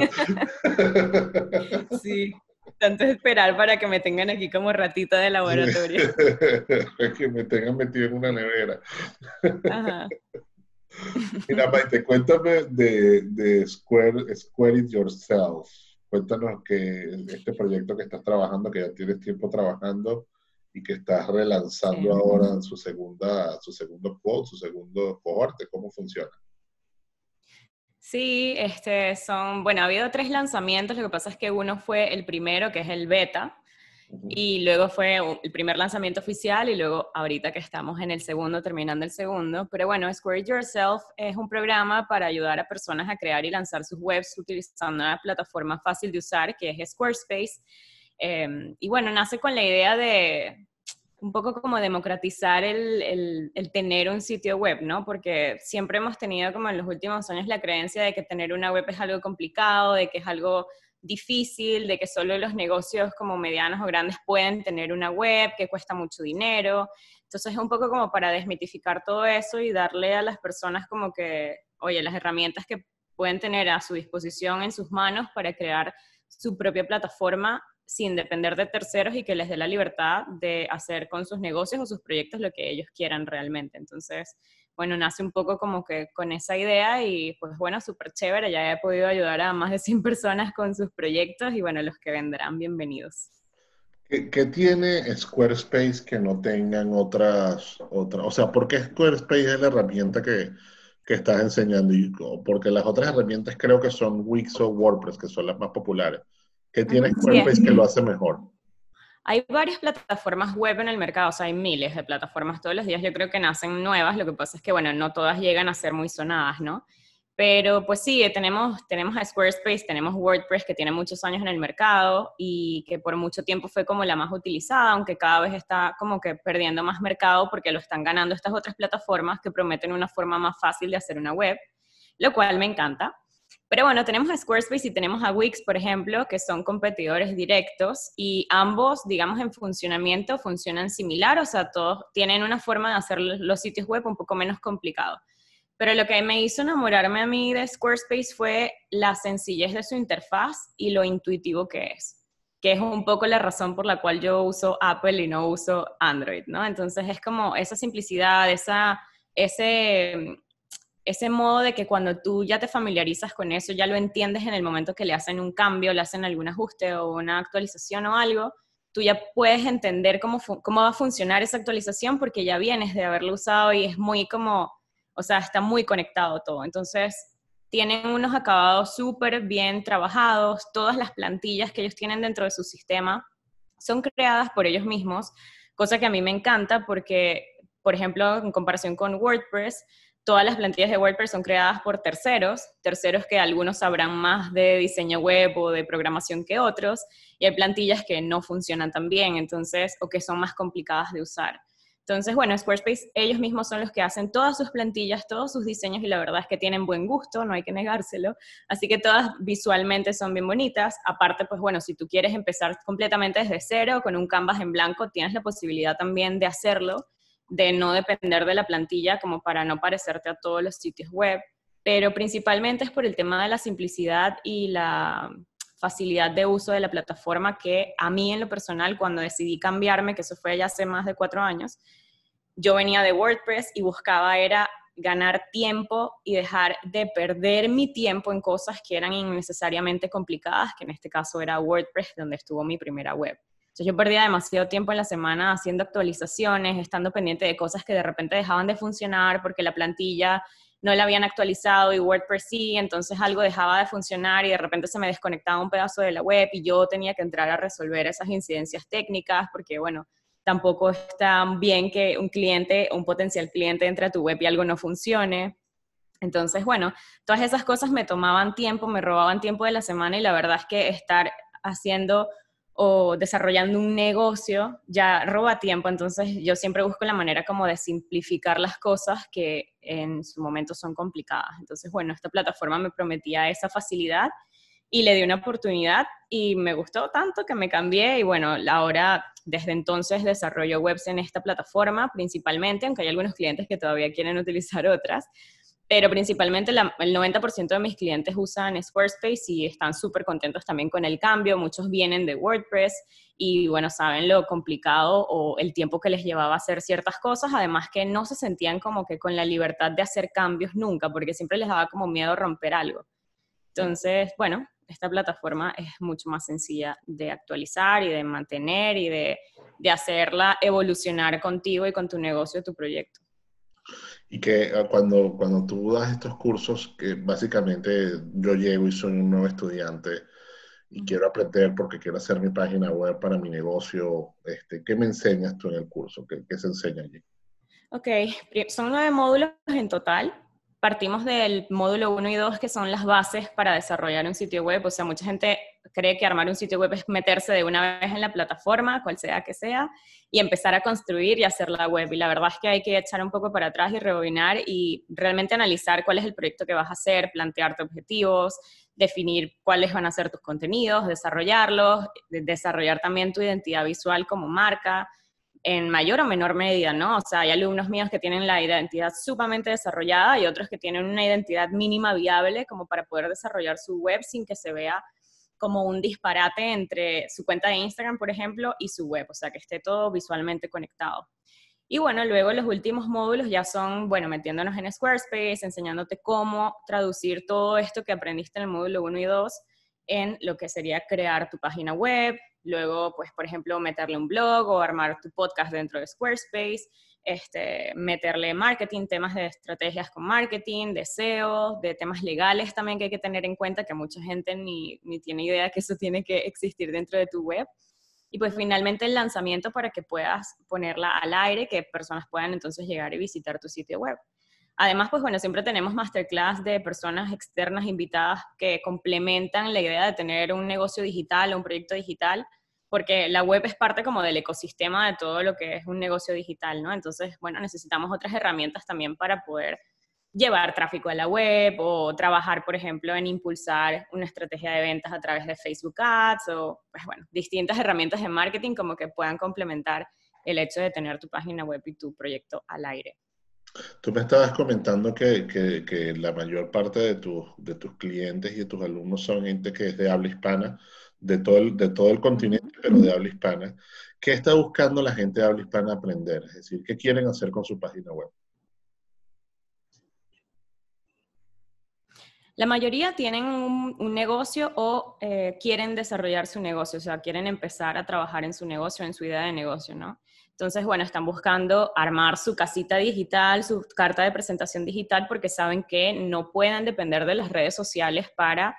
Speaker 2: sí, tanto esperar para que me tengan aquí como ratita de laboratorio. [laughs]
Speaker 1: que me tengan metido en una nevera. Ajá. Mira, Maite, cuéntame de, de Square, Square It Yourself. Cuéntanos que este proyecto que estás trabajando, que ya tienes tiempo trabajando, y que estás relanzando ahora su segunda, su segundo quote, su segundo cohorte. ¿Cómo funciona?
Speaker 2: Sí, este son, bueno, ha habido tres lanzamientos, lo que pasa es que uno fue el primero, que es el beta, y luego fue el primer lanzamiento oficial y luego ahorita que estamos en el segundo, terminando el segundo. Pero bueno, Square Yourself es un programa para ayudar a personas a crear y lanzar sus webs utilizando una plataforma fácil de usar que es Squarespace Em, y bueno, nace con la idea de un poco como democratizar el, el, tener un sitio web, ¿no? Porque siempre hemos tenido como en los últimos años la creencia de que tener una web es algo complicado, de que es algo difícil, de que solo los negocios como medianos o grandes pueden tener una web, que cuesta mucho dinero. Entonces es un poco como para desmitificar todo eso y darle a las personas como que, oye, las herramientas que pueden tener a su disposición en sus manos para crear su propia plataforma sin depender de terceros y que les dé la libertad de hacer con sus negocios o sus proyectos lo que ellos quieran realmente. Entonces, bueno, nace un poco como que con esa idea y pues bueno, súper chévere, ya he podido ayudar a más de 100 personas con sus proyectos y bueno, los que vendrán, bienvenidos.
Speaker 1: ¿Qué, tiene Squarespace que no tengan otras, otras? O sea, ¿por qué Squarespace es la herramienta que, que estás enseñando? Porque las otras herramientas creo que son Wix o WordPress, que son las más populares. ¿Qué tiene Squarespace que lo hace mejor?
Speaker 2: Hay varias plataformas web en el mercado, o sea, hay miles de plataformas todos los días. Yo creo que nacen nuevas, lo que pasa es que, bueno, no todas llegan a ser muy sonadas, ¿no? Pero pues sí, tenemos, tenemos a Squarespace, tenemos WordPress que tiene muchos años en el mercado y que por mucho tiempo fue como la más utilizada, aunque cada vez está como que perdiendo más mercado porque lo están ganando estas otras plataformas que prometen una forma más fácil de hacer una web, lo cual me encanta. Pero bueno, tenemos a Squarespace y tenemos a Wix, por ejemplo, que son competidores directos y ambos, digamos, en funcionamiento funcionan similar, o sea, todos tienen una forma de hacer los sitios web un poco menos complicado. Pero lo que me hizo enamorarme a mí de Squarespace fue la sencillez de su interfaz y lo intuitivo que es, que es un poco la razón por la cual yo uso Apple y no uso Android, ¿no? Entonces es como esa simplicidad, esa, ese, ese modo de que cuando tú ya te familiarizas con eso, ya lo entiendes en el momento que le hacen un cambio, le hacen algún ajuste o una actualización o algo, tú ya puedes entender cómo, cómo va a funcionar esa actualización porque ya vienes de haberlo usado y es muy como o sea, está muy conectado todo. Entonces, tienen unos acabados súper bien trabajados, todas las plantillas que ellos tienen dentro de su sistema son creadas por ellos mismos, cosa que a mí me encanta porque, por ejemplo, en comparación con WordPress, todas las plantillas de WordPress son creadas por terceros, terceros que algunos sabrán más de diseño web o de programación que otros, y hay plantillas que no funcionan tan bien, entonces, o que son más complicadas de usar. Entonces, bueno, Squarespace, ellos mismos son los que hacen todas sus plantillas, todos sus diseños y la verdad es que tienen buen gusto, no hay que negárselo. Así que todas visualmente son bien bonitas. Aparte, pues bueno, si tú quieres empezar completamente desde cero con un canvas en blanco, tienes la posibilidad también de hacerlo, de no depender de la plantilla como para no parecerte a todos los sitios web. Pero principalmente es por el tema de la simplicidad y la facilidad de uso de la plataforma que a mí en lo personal, cuando decidí cambiarme, que eso fue ya hace más de cuatro años, yo venía de WordPress y buscaba era ganar tiempo y dejar de perder mi tiempo en cosas que eran innecesariamente complicadas, que en este caso era WordPress, donde estuvo mi primera web. Entonces yo perdía demasiado tiempo en la semana haciendo actualizaciones, estando pendiente de cosas que de repente dejaban de funcionar porque la plantilla no la habían actualizado y WordPress sí, entonces algo dejaba de funcionar y de repente se me desconectaba un pedazo de la web y yo tenía que entrar a resolver esas incidencias técnicas porque, bueno, tampoco está bien que un cliente, un potencial cliente entre a tu web y algo no funcione. Entonces, bueno, todas esas cosas me tomaban tiempo, me robaban tiempo de la semana y la verdad es que estar haciendo o desarrollando un negocio ya roba tiempo, entonces yo siempre busco la manera como de simplificar las cosas que en su momento son complicadas. Entonces, bueno, esta plataforma me prometía esa facilidad y le di una oportunidad y me gustó tanto que me cambié y bueno, ahora desde entonces desarrollo webs en esta plataforma principalmente, aunque hay algunos clientes que todavía quieren utilizar otras, pero principalmente el 90% de mis clientes usan Squarespace y están súper contentos también con el cambio. Muchos vienen de WordPress y, bueno, saben lo complicado o el tiempo que les llevaba hacer ciertas cosas, además que no se sentían como que con la libertad de hacer cambios nunca, porque siempre les daba como miedo romper algo. Entonces, bueno, esta plataforma es mucho más sencilla de actualizar y de mantener y de, de hacerla evolucionar contigo y con tu negocio, tu proyecto.
Speaker 1: Y que ah, cuando, cuando tú das estos cursos, que básicamente yo llego y soy un nuevo estudiante y quiero aprender porque quiero hacer mi página web para mi negocio, este, ¿qué me enseñas tú en el curso? ¿Qué, qué se enseña allí?
Speaker 2: Ok, son nueve módulos en total partimos del módulo 1 y 2, que son las bases para desarrollar un sitio web. O sea, mucha gente cree que armar un sitio web es meterse de una vez en la plataforma, cual sea que sea, y empezar a construir y hacer la web. Y la verdad es que hay que echar un poco para atrás y rebobinar y realmente analizar cuál es el proyecto que vas a hacer, plantearte objetivos, definir cuáles van a ser tus contenidos, desarrollarlos, desarrollar también tu identidad visual como marca, en mayor o menor medida, ¿no? O sea, hay alumnos míos que tienen la identidad sumamente desarrollada y otros que tienen una identidad mínima viable como para poder desarrollar su web sin que se vea como un disparate entre su cuenta de Instagram, por ejemplo, y su web, o sea, que esté todo visualmente conectado. Y bueno, luego los últimos módulos ya son, bueno, metiéndonos en Squarespace, enseñándote cómo traducir todo esto que aprendiste en el módulo 1 y 2 en lo que sería crear tu página web, luego, pues, por ejemplo, meterle un blog o armar tu podcast dentro de Squarespace, este, meterle marketing, temas de estrategias con marketing, de SEO, de temas legales también que hay que tener en cuenta, que mucha gente ni, ni tiene idea que eso tiene que existir dentro de tu web. Y pues finalmente el lanzamiento para que puedas ponerla al aire, que personas puedan entonces llegar y visitar tu sitio web. Además, pues bueno, siempre tenemos masterclass de personas externas invitadas que complementan la idea de tener un negocio digital o un proyecto digital, porque la web es parte como del ecosistema de todo lo que es un negocio digital, ¿no? Entonces, bueno, necesitamos otras herramientas también para poder llevar tráfico a la web o trabajar, por ejemplo, en impulsar una estrategia de ventas a través de Facebook Ads o, pues bueno, distintas herramientas de marketing como que puedan complementar el hecho de tener tu página web y tu proyecto al aire.
Speaker 1: Tú me estabas comentando que, que, la mayor parte de, de tus clientes y de tus alumnos son gente que es de habla hispana, de todo el, de todo el continente, pero de habla hispana. ¿Qué está buscando la gente de habla hispana aprender? Es decir, ¿qué quieren hacer con su página web?
Speaker 2: La mayoría tienen un, negocio o eh, quieren desarrollar su negocio, o sea, quieren empezar a trabajar en su negocio, en su idea de negocio, ¿no? Entonces, bueno, están buscando armar su casita digital, su carta de presentación digital, porque saben que no pueden depender de las redes sociales para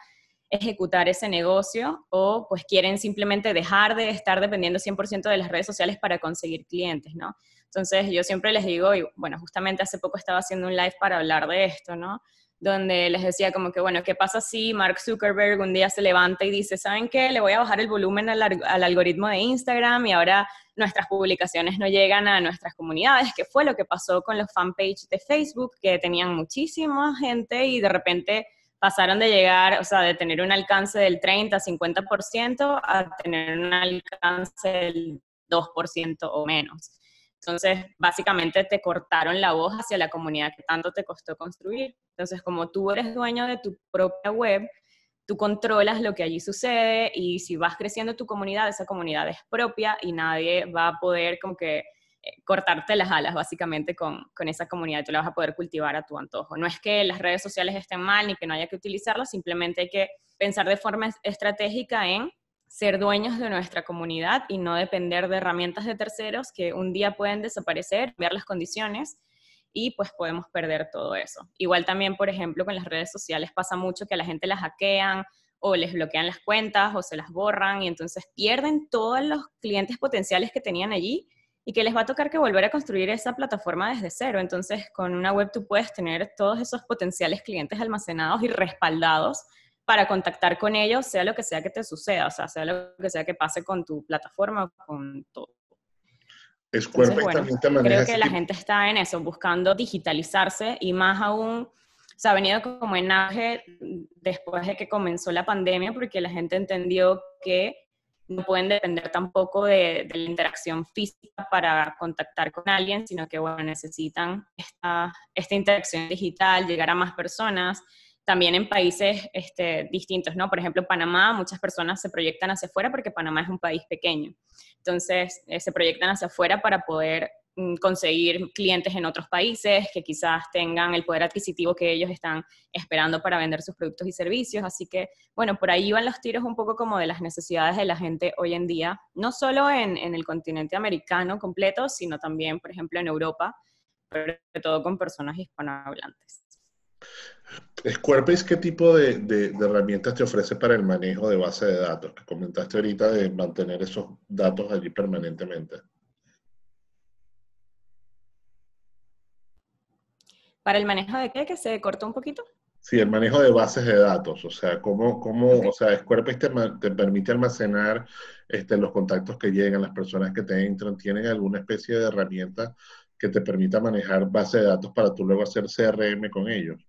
Speaker 2: ejecutar ese negocio o pues quieren simplemente dejar de estar dependiendo 100% de las redes sociales para conseguir clientes, ¿no? Entonces yo siempre les digo, y bueno, justamente hace poco estaba haciendo un live para hablar de esto, ¿no? donde les decía como que, bueno, ¿qué pasa si Mark Zuckerberg un día se levanta y dice, ¿saben qué? Le voy a bajar el volumen al, algoritmo de Instagram y ahora nuestras publicaciones no llegan a nuestras comunidades, que fue lo que pasó con los fanpage de Facebook, que tenían muchísima gente y de repente pasaron de llegar, o sea, de tener un alcance del 30, 50% a tener un alcance del 2% o menos. Entonces, básicamente te cortaron la voz hacia la comunidad que tanto te costó construir. Entonces, como tú eres dueño de tu propia web, tú controlas lo que allí sucede y si vas creciendo tu comunidad, esa comunidad es propia y nadie va a poder como que cortarte las alas básicamente con, con esa comunidad, tú la vas a poder cultivar a tu antojo. No es que las redes sociales estén mal ni que no haya que utilizarlas, simplemente hay que pensar de forma estratégica en ser dueños de nuestra comunidad y no depender de herramientas de terceros que un día pueden desaparecer, ver las condiciones y pues podemos perder todo eso. Igual también, por ejemplo, con las redes sociales pasa mucho que a la gente las hackean o les bloquean las cuentas o se las borran y entonces pierden todos los clientes potenciales que tenían allí y que les va a tocar que volver a construir esa plataforma desde cero. Entonces, con una web tú puedes tener todos esos potenciales clientes almacenados y respaldados para contactar con ellos, sea lo que sea que te suceda, o sea, sea lo que sea que pase con tu plataforma, con todo.
Speaker 1: Entonces,
Speaker 2: creo que la gente está en eso, buscando digitalizarse y más aún, se ha venido como en auge después de que comenzó la pandemia, porque la gente entendió que no pueden depender tampoco de, la interacción física para contactar con alguien, sino que bueno, necesitan esta, interacción digital, llegar a más personas, también en países este, distintos, ¿no? Por ejemplo, Panamá, muchas personas se proyectan hacia afuera porque Panamá es un país pequeño. Entonces, eh, se proyectan hacia afuera para poder conseguir clientes en otros países que quizás tengan el poder adquisitivo que ellos están esperando para vender sus productos y servicios. Así que, bueno, por ahí van los tiros un poco como de las necesidades de la gente hoy en día, no solo en, en el continente americano completo, sino también, por ejemplo, en Europa, pero sobre todo con personas hispanohablantes.
Speaker 1: Squarespace, ¿qué tipo de, herramientas te ofrece para el manejo de base de datos? Que comentaste ahorita de mantener esos datos allí permanentemente.
Speaker 2: ¿Para el manejo de qué? ¿Que se cortó un poquito?
Speaker 1: Sí, el manejo de bases de datos. O sea, cómo, cómo o sea, Squarespace te, permite almacenar este, los contactos que llegan, las personas que te entran. ¿Tienen alguna especie de herramienta que te permita manejar base de datos para tú luego hacer CRM con ellos?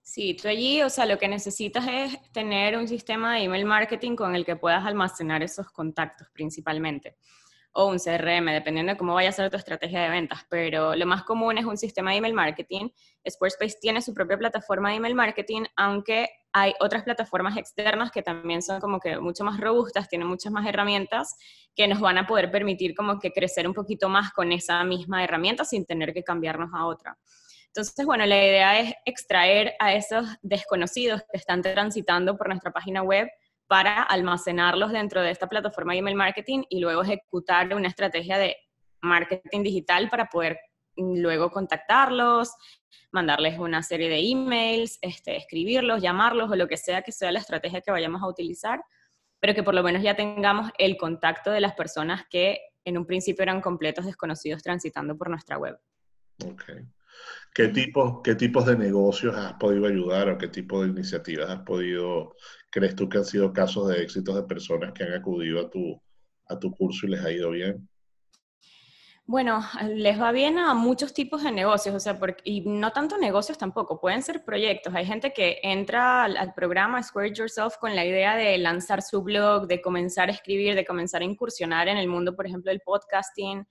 Speaker 2: Sí, tú allí, o sea, lo que necesitas es tener un sistema de email marketing con el que puedas almacenar esos contactos principalmente. O un CRM, dependiendo de cómo vaya a ser tu estrategia de ventas. Pero lo más común es un sistema de email marketing. Squarespace tiene su propia plataforma de email marketing, aunque hay otras plataformas externas que también son como que mucho más robustas, tienen muchas más herramientas que nos van a poder permitir como que crecer un poquito más con esa misma herramienta sin tener que cambiarnos a otra. Entonces, bueno, la idea es extraer a esos desconocidos que están transitando por nuestra página web para almacenarlos dentro de esta plataforma de email marketing y luego ejecutar una estrategia de marketing digital para poder luego contactarlos, mandarles una serie de emails, este, escribirlos, llamarlos o lo que sea que sea la estrategia que vayamos a utilizar, pero que por lo menos ya tengamos el contacto de las personas que en un principio eran completos desconocidos transitando por nuestra web.
Speaker 1: Okay. ¿Qué, tipo, ¿Qué tipos de negocios has podido ayudar o qué tipo de iniciativas has podido, crees tú que han sido casos de éxitos de personas que han acudido a tu, a tu curso y les ha ido bien?
Speaker 2: Bueno, les va bien a muchos tipos de negocios, o sea, y no tanto negocios tampoco, pueden ser proyectos. Hay gente que entra al, al, programa Square Yourself con la idea de lanzar su blog, de comenzar a escribir, de comenzar a incursionar en el mundo, por ejemplo, del podcasting,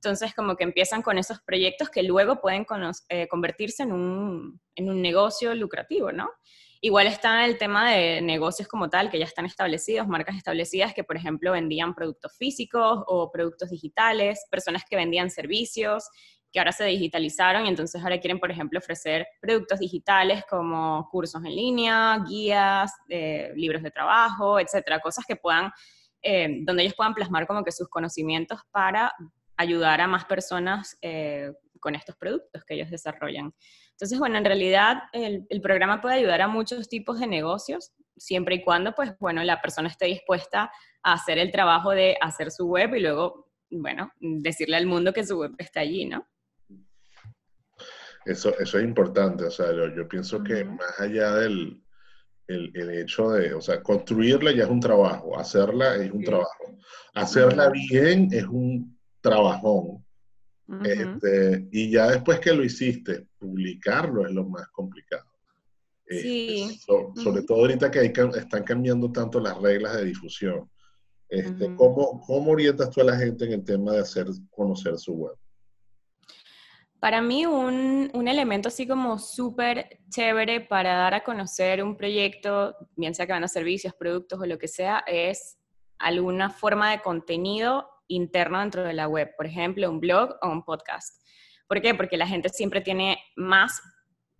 Speaker 2: entonces, como que empiezan con esos proyectos que luego pueden eh, convertirse en un, en un negocio lucrativo, ¿no? Igual está el tema de negocios como tal, que ya están establecidos, marcas establecidas que, por ejemplo, vendían productos físicos o productos digitales, personas que vendían servicios, que ahora se digitalizaron y entonces ahora quieren, por ejemplo, ofrecer productos digitales como cursos en línea, guías, eh, libros de trabajo, etcétera, cosas que puedan, eh, donde ellos puedan plasmar como que sus conocimientos para ayudar a más personas eh, con estos productos que ellos desarrollan. Entonces, bueno, en realidad el, programa puede ayudar a muchos tipos de negocios, siempre y cuando, pues, bueno, la persona esté dispuesta a hacer el trabajo de hacer su web y luego, bueno, decirle al mundo que su web está allí, ¿no?
Speaker 1: Eso, eso es importante, o sea, yo, pienso que más allá del el, hecho de, o sea, construirla ya es un trabajo, hacerla es un trabajo, hacerla bien es un trabajón. Este, y ya después que lo hiciste, publicarlo es lo más complicado. Este, sí. sobre todo ahorita que están cambiando tanto las reglas de difusión. Este, ¿cómo, ¿Cómo orientas tú a la gente en el tema de hacer conocer su web?
Speaker 2: Para mí un, un, elemento así como súper chévere para dar a conocer un proyecto, bien sea que van a servicios, productos o lo que sea, es alguna forma de contenido interno dentro de la web, por ejemplo, un blog o un podcast. ¿Por qué? Porque la gente siempre tiene más,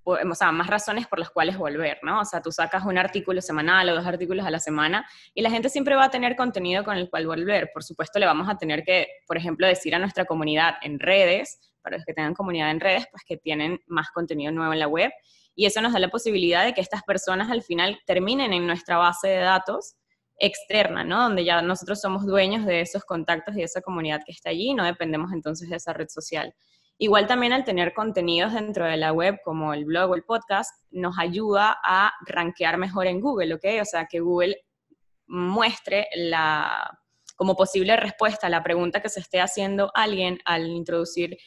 Speaker 2: o sea, más razones por las cuales volver, ¿no? O sea, tú sacas un artículo semanal o dos artículos a la semana y la gente siempre va a tener contenido con el cual volver. Por supuesto, le vamos a tener que, por ejemplo, decir a nuestra comunidad en redes, para los que tengan comunidad en redes, pues que tienen más contenido nuevo en la web. Y eso nos da la posibilidad de que estas personas al final terminen en nuestra base de datos externa, ¿no? Donde ya nosotros somos dueños de esos contactos y de esa comunidad que está allí, no dependemos entonces de esa red social. Igual también al tener contenidos dentro de la web, como el blog o el podcast, nos ayuda a rankear mejor en Google, ¿ok? O sea, que Google muestre la, como posible respuesta a la pregunta que se esté haciendo alguien al introducir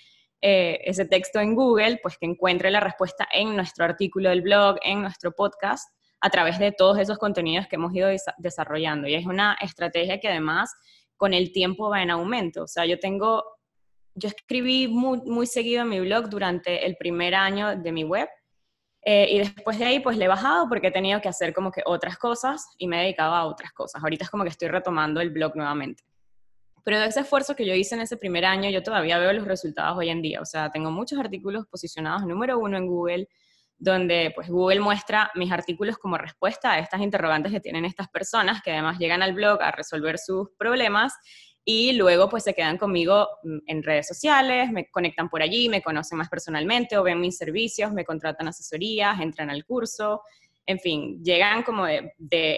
Speaker 2: eh, ese texto en Google, pues que encuentre la respuesta en nuestro artículo del blog, en nuestro podcast, a través de todos esos contenidos que hemos ido desarrollando. Y es una estrategia que además con el tiempo va en aumento. O sea, yo tengo, yo escribí muy, muy seguido en mi blog durante el primer año de mi web. Eh, y después de ahí, pues le he bajado porque he tenido que hacer como que otras cosas y me he dedicado a otras cosas. Ahorita es como que estoy retomando el blog nuevamente. Pero de ese esfuerzo que yo hice en ese primer año, yo todavía veo los resultados hoy en día. O sea, tengo muchos artículos posicionados número uno en Google, donde pues Google muestra mis artículos como respuesta a estas interrogantes que tienen estas personas, que además llegan al blog a resolver sus problemas y luego pues se quedan conmigo mm, en redes sociales, me conectan por allí, me conocen más personalmente o ven mis servicios, me contratan asesorías, entran al curso, en fin, llegan como de,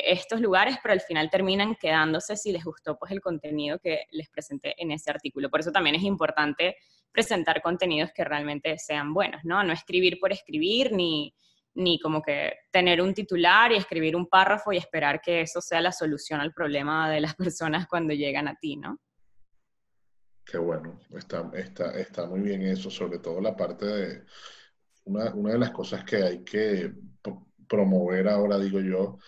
Speaker 2: estos lugares, pero al final terminan quedándose si les gustó pues el contenido que les presenté en ese artículo. Por eso también es importante presentar contenidos que realmente sean buenos, ¿no? No escribir por escribir, ni, ni como que tener un titular y escribir un párrafo y esperar que eso sea la solución al problema de las [laughs] personas cuando llegan a ti, ¿no?
Speaker 1: Qué bueno, está, está, está muy bien eso, sobre todo la parte de, una, una de las cosas que hay que promover ahora, digo yo,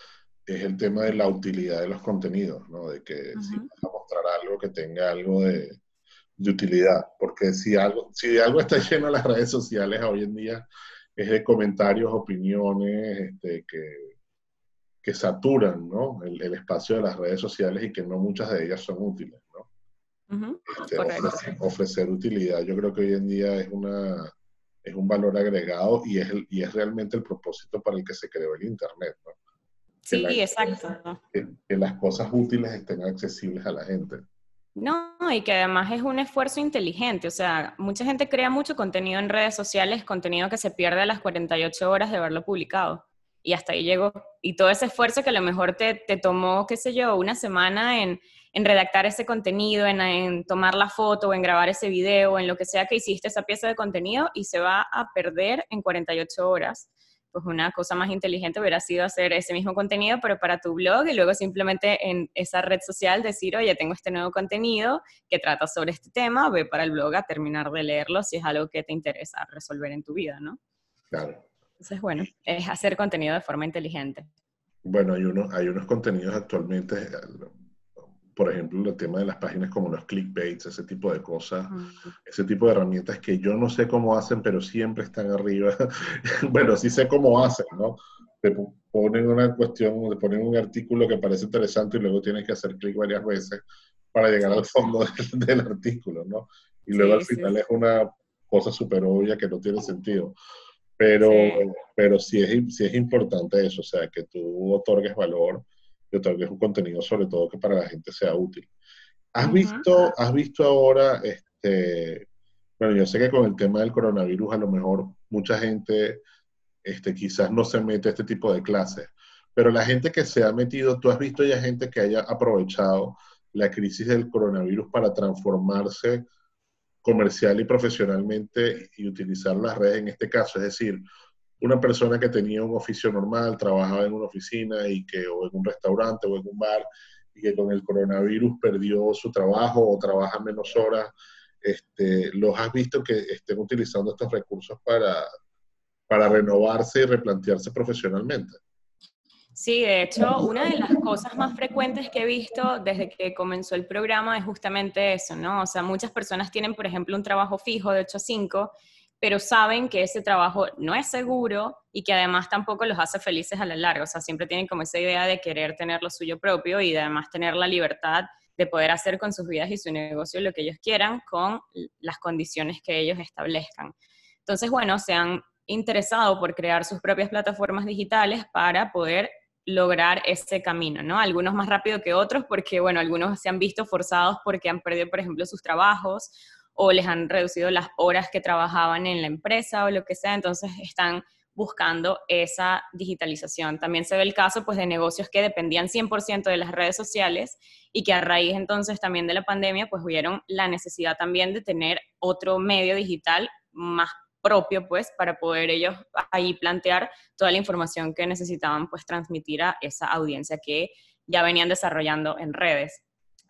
Speaker 1: es el tema de la utilidad de los contenidos, ¿no? De que si vas a mostrar algo que tenga algo de, de, utilidad, porque si algo, si algo está [laughs] lleno en las redes sociales hoy en día es de comentarios, opiniones, este, que, que saturan, ¿no? El, el, espacio de las redes sociales y que no muchas de ellas son útiles, ¿no? Este, ofrecer, ofrecer, utilidad, yo creo que hoy en día es una es un valor agregado y es, y es realmente el propósito para el que se creó el Internet. ¿no?
Speaker 2: Sí, exacto.
Speaker 1: Que, que, las cosas útiles estén accesibles a la gente.
Speaker 2: No, y que además es un esfuerzo inteligente. O sea, mucha gente crea mucho contenido en redes sociales, contenido que se pierde a las 48 horas de haberlo publicado. Y hasta ahí llegó. Y todo ese esfuerzo que a lo mejor te, te tomó, qué sé yo, una semana en, en redactar ese contenido, en, en, tomar la foto, en grabar ese video, en lo que sea que hiciste esa pieza de contenido, y se va a perder en 48 horas pues una cosa más inteligente hubiera sido hacer ese mismo contenido, pero para tu blog y luego simplemente en esa red social decir, oye, tengo este nuevo contenido que trata sobre este tema, ve para el blog a terminar de leerlo si es algo que te interesa resolver en tu vida, ¿no?
Speaker 1: Claro.
Speaker 2: Entonces, bueno, es hacer contenido de forma inteligente.
Speaker 1: Bueno, hay, uno, hay unos contenidos actualmente, por ejemplo, el tema de las páginas como los clickbaits, ese tipo de cosas, ese tipo de herramientas que yo no sé cómo hacen, pero siempre están arriba. [laughs] bueno, sí sé cómo hacen, ¿no? Te ponen una cuestión, te ponen un artículo que parece interesante y luego tienes que hacer clic varias veces para llegar al fondo [laughs] del, artículo, ¿no? Y luego al final es una cosa súper obvia que no tiene sentido. Pero, pero sí, es, sí es importante eso, o sea, que tú otorgues valor yo que es un contenido sobre todo que para la gente sea útil. ¿Has, visto, ¿has visto ahora, este, bueno, yo sé que con el tema del coronavirus a lo mejor mucha gente este, quizás no se mete a este tipo de clases, pero la gente que se ha metido, tú has visto ya gente que haya aprovechado la crisis del coronavirus para transformarse comercial y profesionalmente y utilizar las redes en este caso, es decir, una persona que tenía un oficio normal, trabajaba en una oficina y que, o en un restaurante o en un bar, y que con el coronavirus perdió su trabajo o trabaja menos horas, este, ¿los has visto que estén utilizando estos recursos para, para renovarse y replantearse profesionalmente?
Speaker 2: Sí, de hecho, una de las cosas más frecuentes que he visto desde que comenzó el programa es justamente eso, ¿no? O sea, muchas personas tienen, por ejemplo, un trabajo fijo de 8 a 5 pero saben que ese trabajo no es seguro y que además tampoco los hace felices a la larga. O sea, siempre tienen como esa idea de querer tener lo suyo propio y de además tener la libertad de poder hacer con sus vidas y su negocio lo que ellos quieran con las condiciones que ellos establezcan. Entonces, bueno, se han interesado por crear sus propias plataformas digitales para poder lograr ese camino, ¿no? Algunos más rápido que otros porque, bueno, algunos se han visto forzados porque han perdido, por ejemplo, sus trabajos o les han reducido las horas que trabajaban en la empresa o lo que sea, entonces están buscando esa digitalización. También se ve el caso pues, de negocios que dependían 100% de las redes sociales y que a raíz entonces también de la pandemia pues vieron la necesidad también de tener otro medio digital más propio pues para poder ellos ahí plantear toda la información que necesitaban pues transmitir a esa audiencia que ya venían desarrollando en redes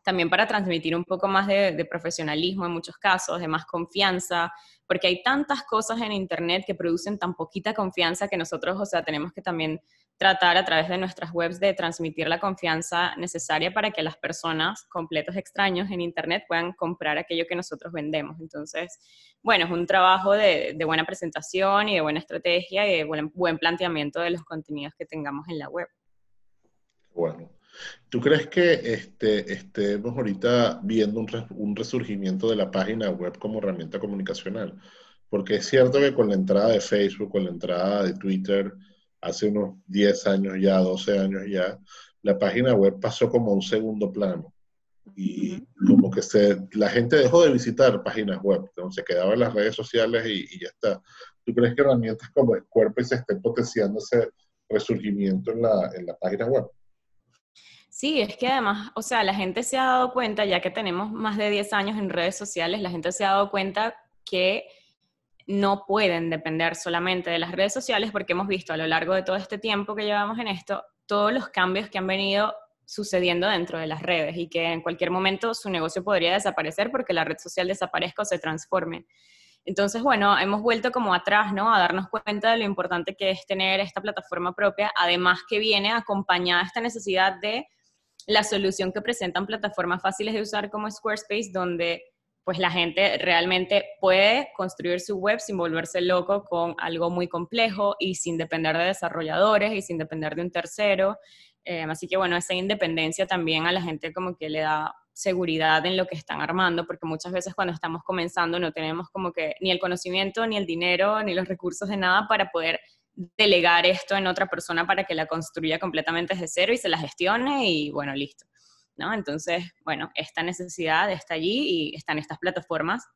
Speaker 2: también para transmitir un poco más de, profesionalismo en muchos casos, de más confianza, porque hay tantas cosas en Internet que producen tan poquita confianza que nosotros, o sea, tenemos que también tratar a través de nuestras webs de transmitir la confianza necesaria para que las personas, completos extraños en Internet, puedan comprar aquello que nosotros vendemos. Entonces, bueno, es un trabajo de, de buena presentación y de buena estrategia y de buen, buen planteamiento de los contenidos que tengamos en la web.
Speaker 1: Bueno, ¿Tú crees que este, estemos ahorita viendo un, resurgimiento de la página web como herramienta comunicacional? Porque es cierto que con la entrada de Facebook, con la entrada de Twitter, hace unos 10 años ya, 12 años ya, la página web pasó como a un segundo plano. Y como que se, la gente dejó de visitar páginas web, se quedaba en las redes sociales y, ya está. ¿Tú crees que herramientas como y se estén potenciando ese resurgimiento en la, en la página web?
Speaker 2: Sí, es que además, o sea, la gente se ha dado cuenta, ya que tenemos más de 10 años en redes sociales, la gente se ha dado cuenta que no pueden depender solamente de las redes sociales porque hemos visto a lo largo de todo este tiempo que llevamos en esto todos los cambios que han venido sucediendo dentro de las redes y que en cualquier momento su negocio podría desaparecer porque la red social desaparezca o se transforme. Entonces, bueno, hemos vuelto como atrás, ¿no? A darnos cuenta de lo importante que es tener esta plataforma propia, además que viene acompañada esta necesidad de la solución que presentan plataformas fáciles de usar como Squarespace, donde pues la gente realmente puede construir su web sin volverse loco con algo muy complejo y sin depender de desarrolladores y sin depender de un tercero. Eh, así que bueno, esa independencia también a la gente como que le da seguridad en lo que están armando, porque muchas veces cuando estamos comenzando no tenemos como que ni el conocimiento, ni el dinero, ni los recursos de nada para poder delegar esto en otra persona para que la construya completamente desde cero y se la gestione y bueno, listo. ¿no? Entonces, bueno, esta necesidad está allí y están estas plataformas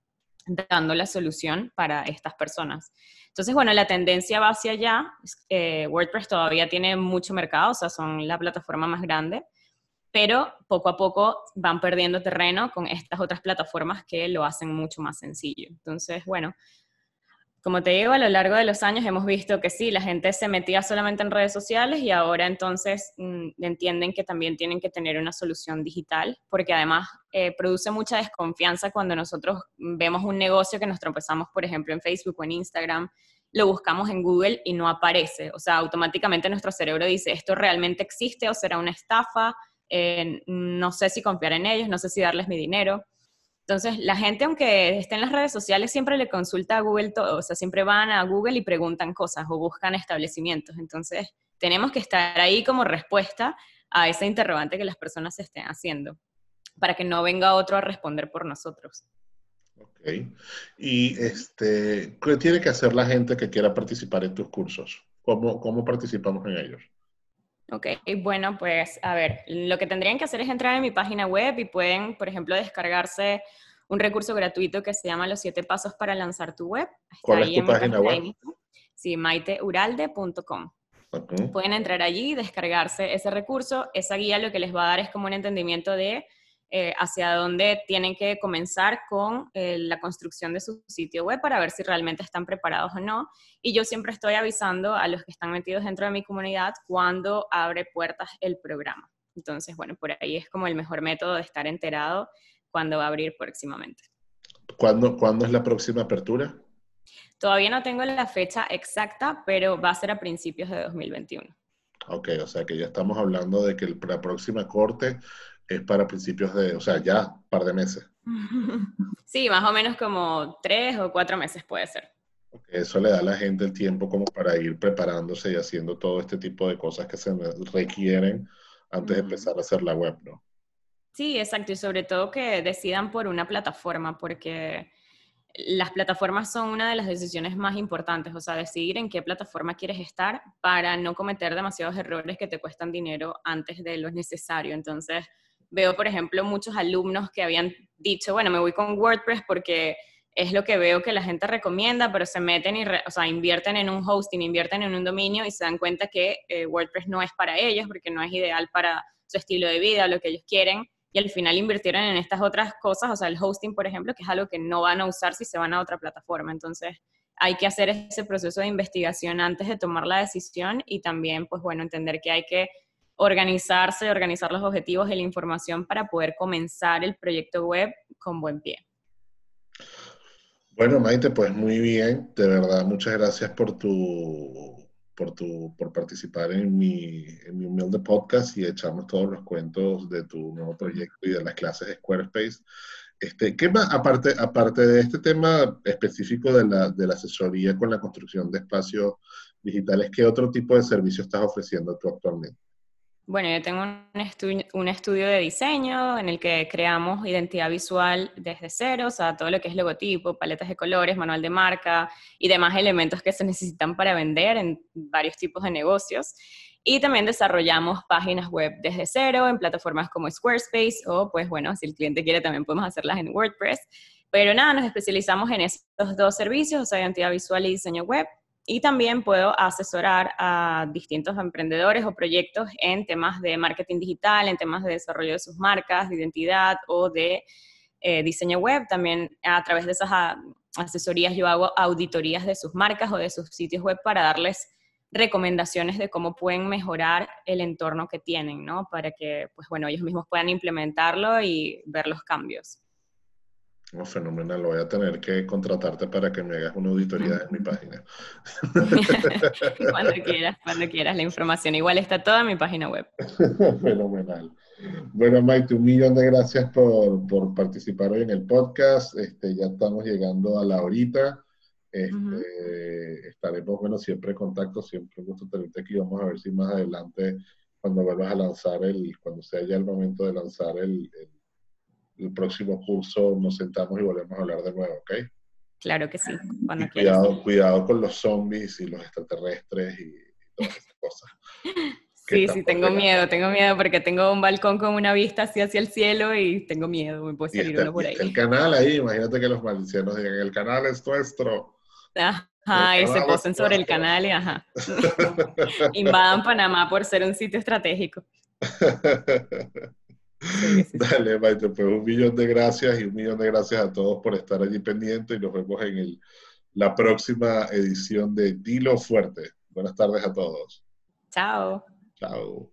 Speaker 2: dando la solución para estas personas. Entonces, bueno, la tendencia va hacia allá. Eh, WordPress todavía tiene mucho mercado, o sea, son la plataforma más grande, pero poco a poco van perdiendo terreno con estas otras plataformas que lo hacen mucho más sencillo. Entonces, bueno, como te digo, a lo largo de los años hemos visto que sí, la gente se metía solamente en redes sociales y ahora entonces mm, entienden que también tienen que tener una solución digital, porque además eh, produce mucha desconfianza cuando nosotros vemos un negocio que nos tropezamos, por ejemplo, en Facebook o en Instagram, lo buscamos en Google y no aparece. O sea, automáticamente nuestro cerebro dice, ¿esto realmente existe o será una estafa? Eh, no sé si confiar en ellos, no sé si darles mi dinero. Entonces, la gente, aunque esté en las redes sociales, siempre le consulta a Google todo, o sea, siempre van a Google y preguntan cosas o buscan establecimientos. Entonces, tenemos que estar ahí como respuesta a esa interrogante que las personas estén haciendo, para que no venga otro a responder por nosotros.
Speaker 1: Ok. ¿Y este, qué tiene que hacer la gente que quiera participar en tus cursos? ¿Cómo, cómo participamos en ellos?
Speaker 2: Ok, bueno, pues a ver, lo que tendrían que hacer es entrar en mi página web y pueden, por ejemplo, descargarse un recurso gratuito que se llama Los siete pasos para lanzar tu web.
Speaker 1: ¿Cuál es tu página web?
Speaker 2: Sí, maiteuralde.com. Pueden entrar allí, descargarse ese recurso. Esa guía lo que les va a dar es como un entendimiento de eh, hacia dónde tienen que comenzar con eh, la construcción de su sitio web para ver si realmente están preparados o no. Y yo siempre estoy avisando a los que están metidos dentro de mi comunidad cuando abre puertas el programa. Entonces, bueno, por ahí es como el mejor método de estar enterado cuando va a abrir próximamente.
Speaker 1: ¿Cuándo, ¿cuándo es la próxima apertura?
Speaker 2: Todavía no tengo la fecha exacta, pero va a ser a principios de 2021.
Speaker 1: Ok, o sea que ya estamos hablando de que la próxima corte es para principios de, o sea, ya un par de meses. [laughs]
Speaker 2: Sí, más o menos como tres o cuatro meses puede ser.
Speaker 1: Eso le da a la gente el tiempo como para ir preparándose y haciendo todo este tipo de cosas que se requieren antes de empezar a hacer la web, ¿no?
Speaker 2: Sí, exacto, y sobre todo que decidan por una plataforma, porque las plataformas son una de las decisiones más importantes, o sea, decidir en qué plataforma quieres estar para no cometer demasiados errores que te cuestan dinero antes de lo necesario. Entonces, veo, por ejemplo, muchos alumnos que habían dicho, bueno, me voy con WordPress porque es lo que veo que la gente recomienda, pero se meten y, o sea, invierten en un hosting, invierten en un dominio y se dan cuenta que eh, WordPress no es para ellos porque no es ideal para su estilo de vida, lo que ellos quieren. Y al final invirtieron en estas otras cosas, o sea, el hosting, por ejemplo, que es algo que no van a usar si se van a otra plataforma. Entonces, hay que hacer ese proceso de investigación antes de tomar la decisión y también, pues bueno, entender que hay que organizarse, organizar los objetivos y la información para poder comenzar el proyecto web con buen pie.
Speaker 1: Bueno, Maite, pues muy bien. De verdad, muchas gracias por tu, por tu, por participar en mi, en mi humilde podcast y echarnos todos los cuentos de tu nuevo proyecto y de las clases de Squarespace. Este, ¿qué más, aparte, aparte de este tema específico de la, de la asesoría con la construcción de espacios digitales, qué otro tipo de servicio estás ofreciendo tú actualmente?
Speaker 2: Bueno, yo tengo un, un, estudio de diseño en el que creamos identidad visual desde cero, o sea, todo lo que es logotipo, paletas de colores, manual de marca y demás elementos que se necesitan para vender en varios tipos de negocios. Y también desarrollamos páginas web desde cero en plataformas como Squarespace o, pues bueno, si el cliente quiere también podemos hacerlas en WordPress. Pero nada, nos especializamos en estos dos servicios, o sea, identidad visual y diseño web. Y también puedo asesorar a distintos emprendedores o proyectos en temas de marketing digital, en temas de desarrollo de sus marcas, de identidad o de eh, diseño web. También a través de esas ah, asesorías yo hago auditorías de sus marcas o de sus sitios web para darles recomendaciones de cómo pueden mejorar el entorno que tienen, ¿no? Para que, pues bueno, ellos mismos puedan implementarlo y ver los cambios.
Speaker 1: Oh, fenomenal, voy a tener que contratarte para que me hagas una auditoría en mi página. [laughs]
Speaker 2: cuando quieras, cuando quieras, la información igual está toda en mi página web. [laughs]
Speaker 1: fenomenal. Bueno, Maite, un millón de gracias por, por, participar hoy en el podcast. Este, ya estamos llegando a la horita. Este, Estaremos, bueno, siempre en contacto, siempre un gusto tenerte aquí. Vamos a ver si más adelante, cuando vuelvas a lanzar el, cuando sea ya el momento de lanzar el el próximo curso nos sentamos y volvemos a hablar de nuevo, ¿ok?
Speaker 2: Claro que sí.
Speaker 1: cuidado, cuidado con los zombies y los extraterrestres y, todas esas cosas. [laughs]
Speaker 2: Sí, sí, tengo miedo, tengo miedo porque tengo un balcón con una vista así hacia el cielo y tengo miedo, me puede salir uno por ahí.
Speaker 1: el canal ahí, imagínate que los malicianos digan, el canal es nuestro.
Speaker 2: Ajá, y se posen sobre el canal y ajá. [laughs] [laughs] Invadan Panamá por ser un sitio estratégico. [laughs]
Speaker 1: Dale, Maite, pues un millón de gracias y un millón de gracias a todos por estar allí pendiente y nos vemos en el, la próxima edición de Dilo Fuerte. Buenas tardes a todos.
Speaker 2: Chao.
Speaker 1: Chao.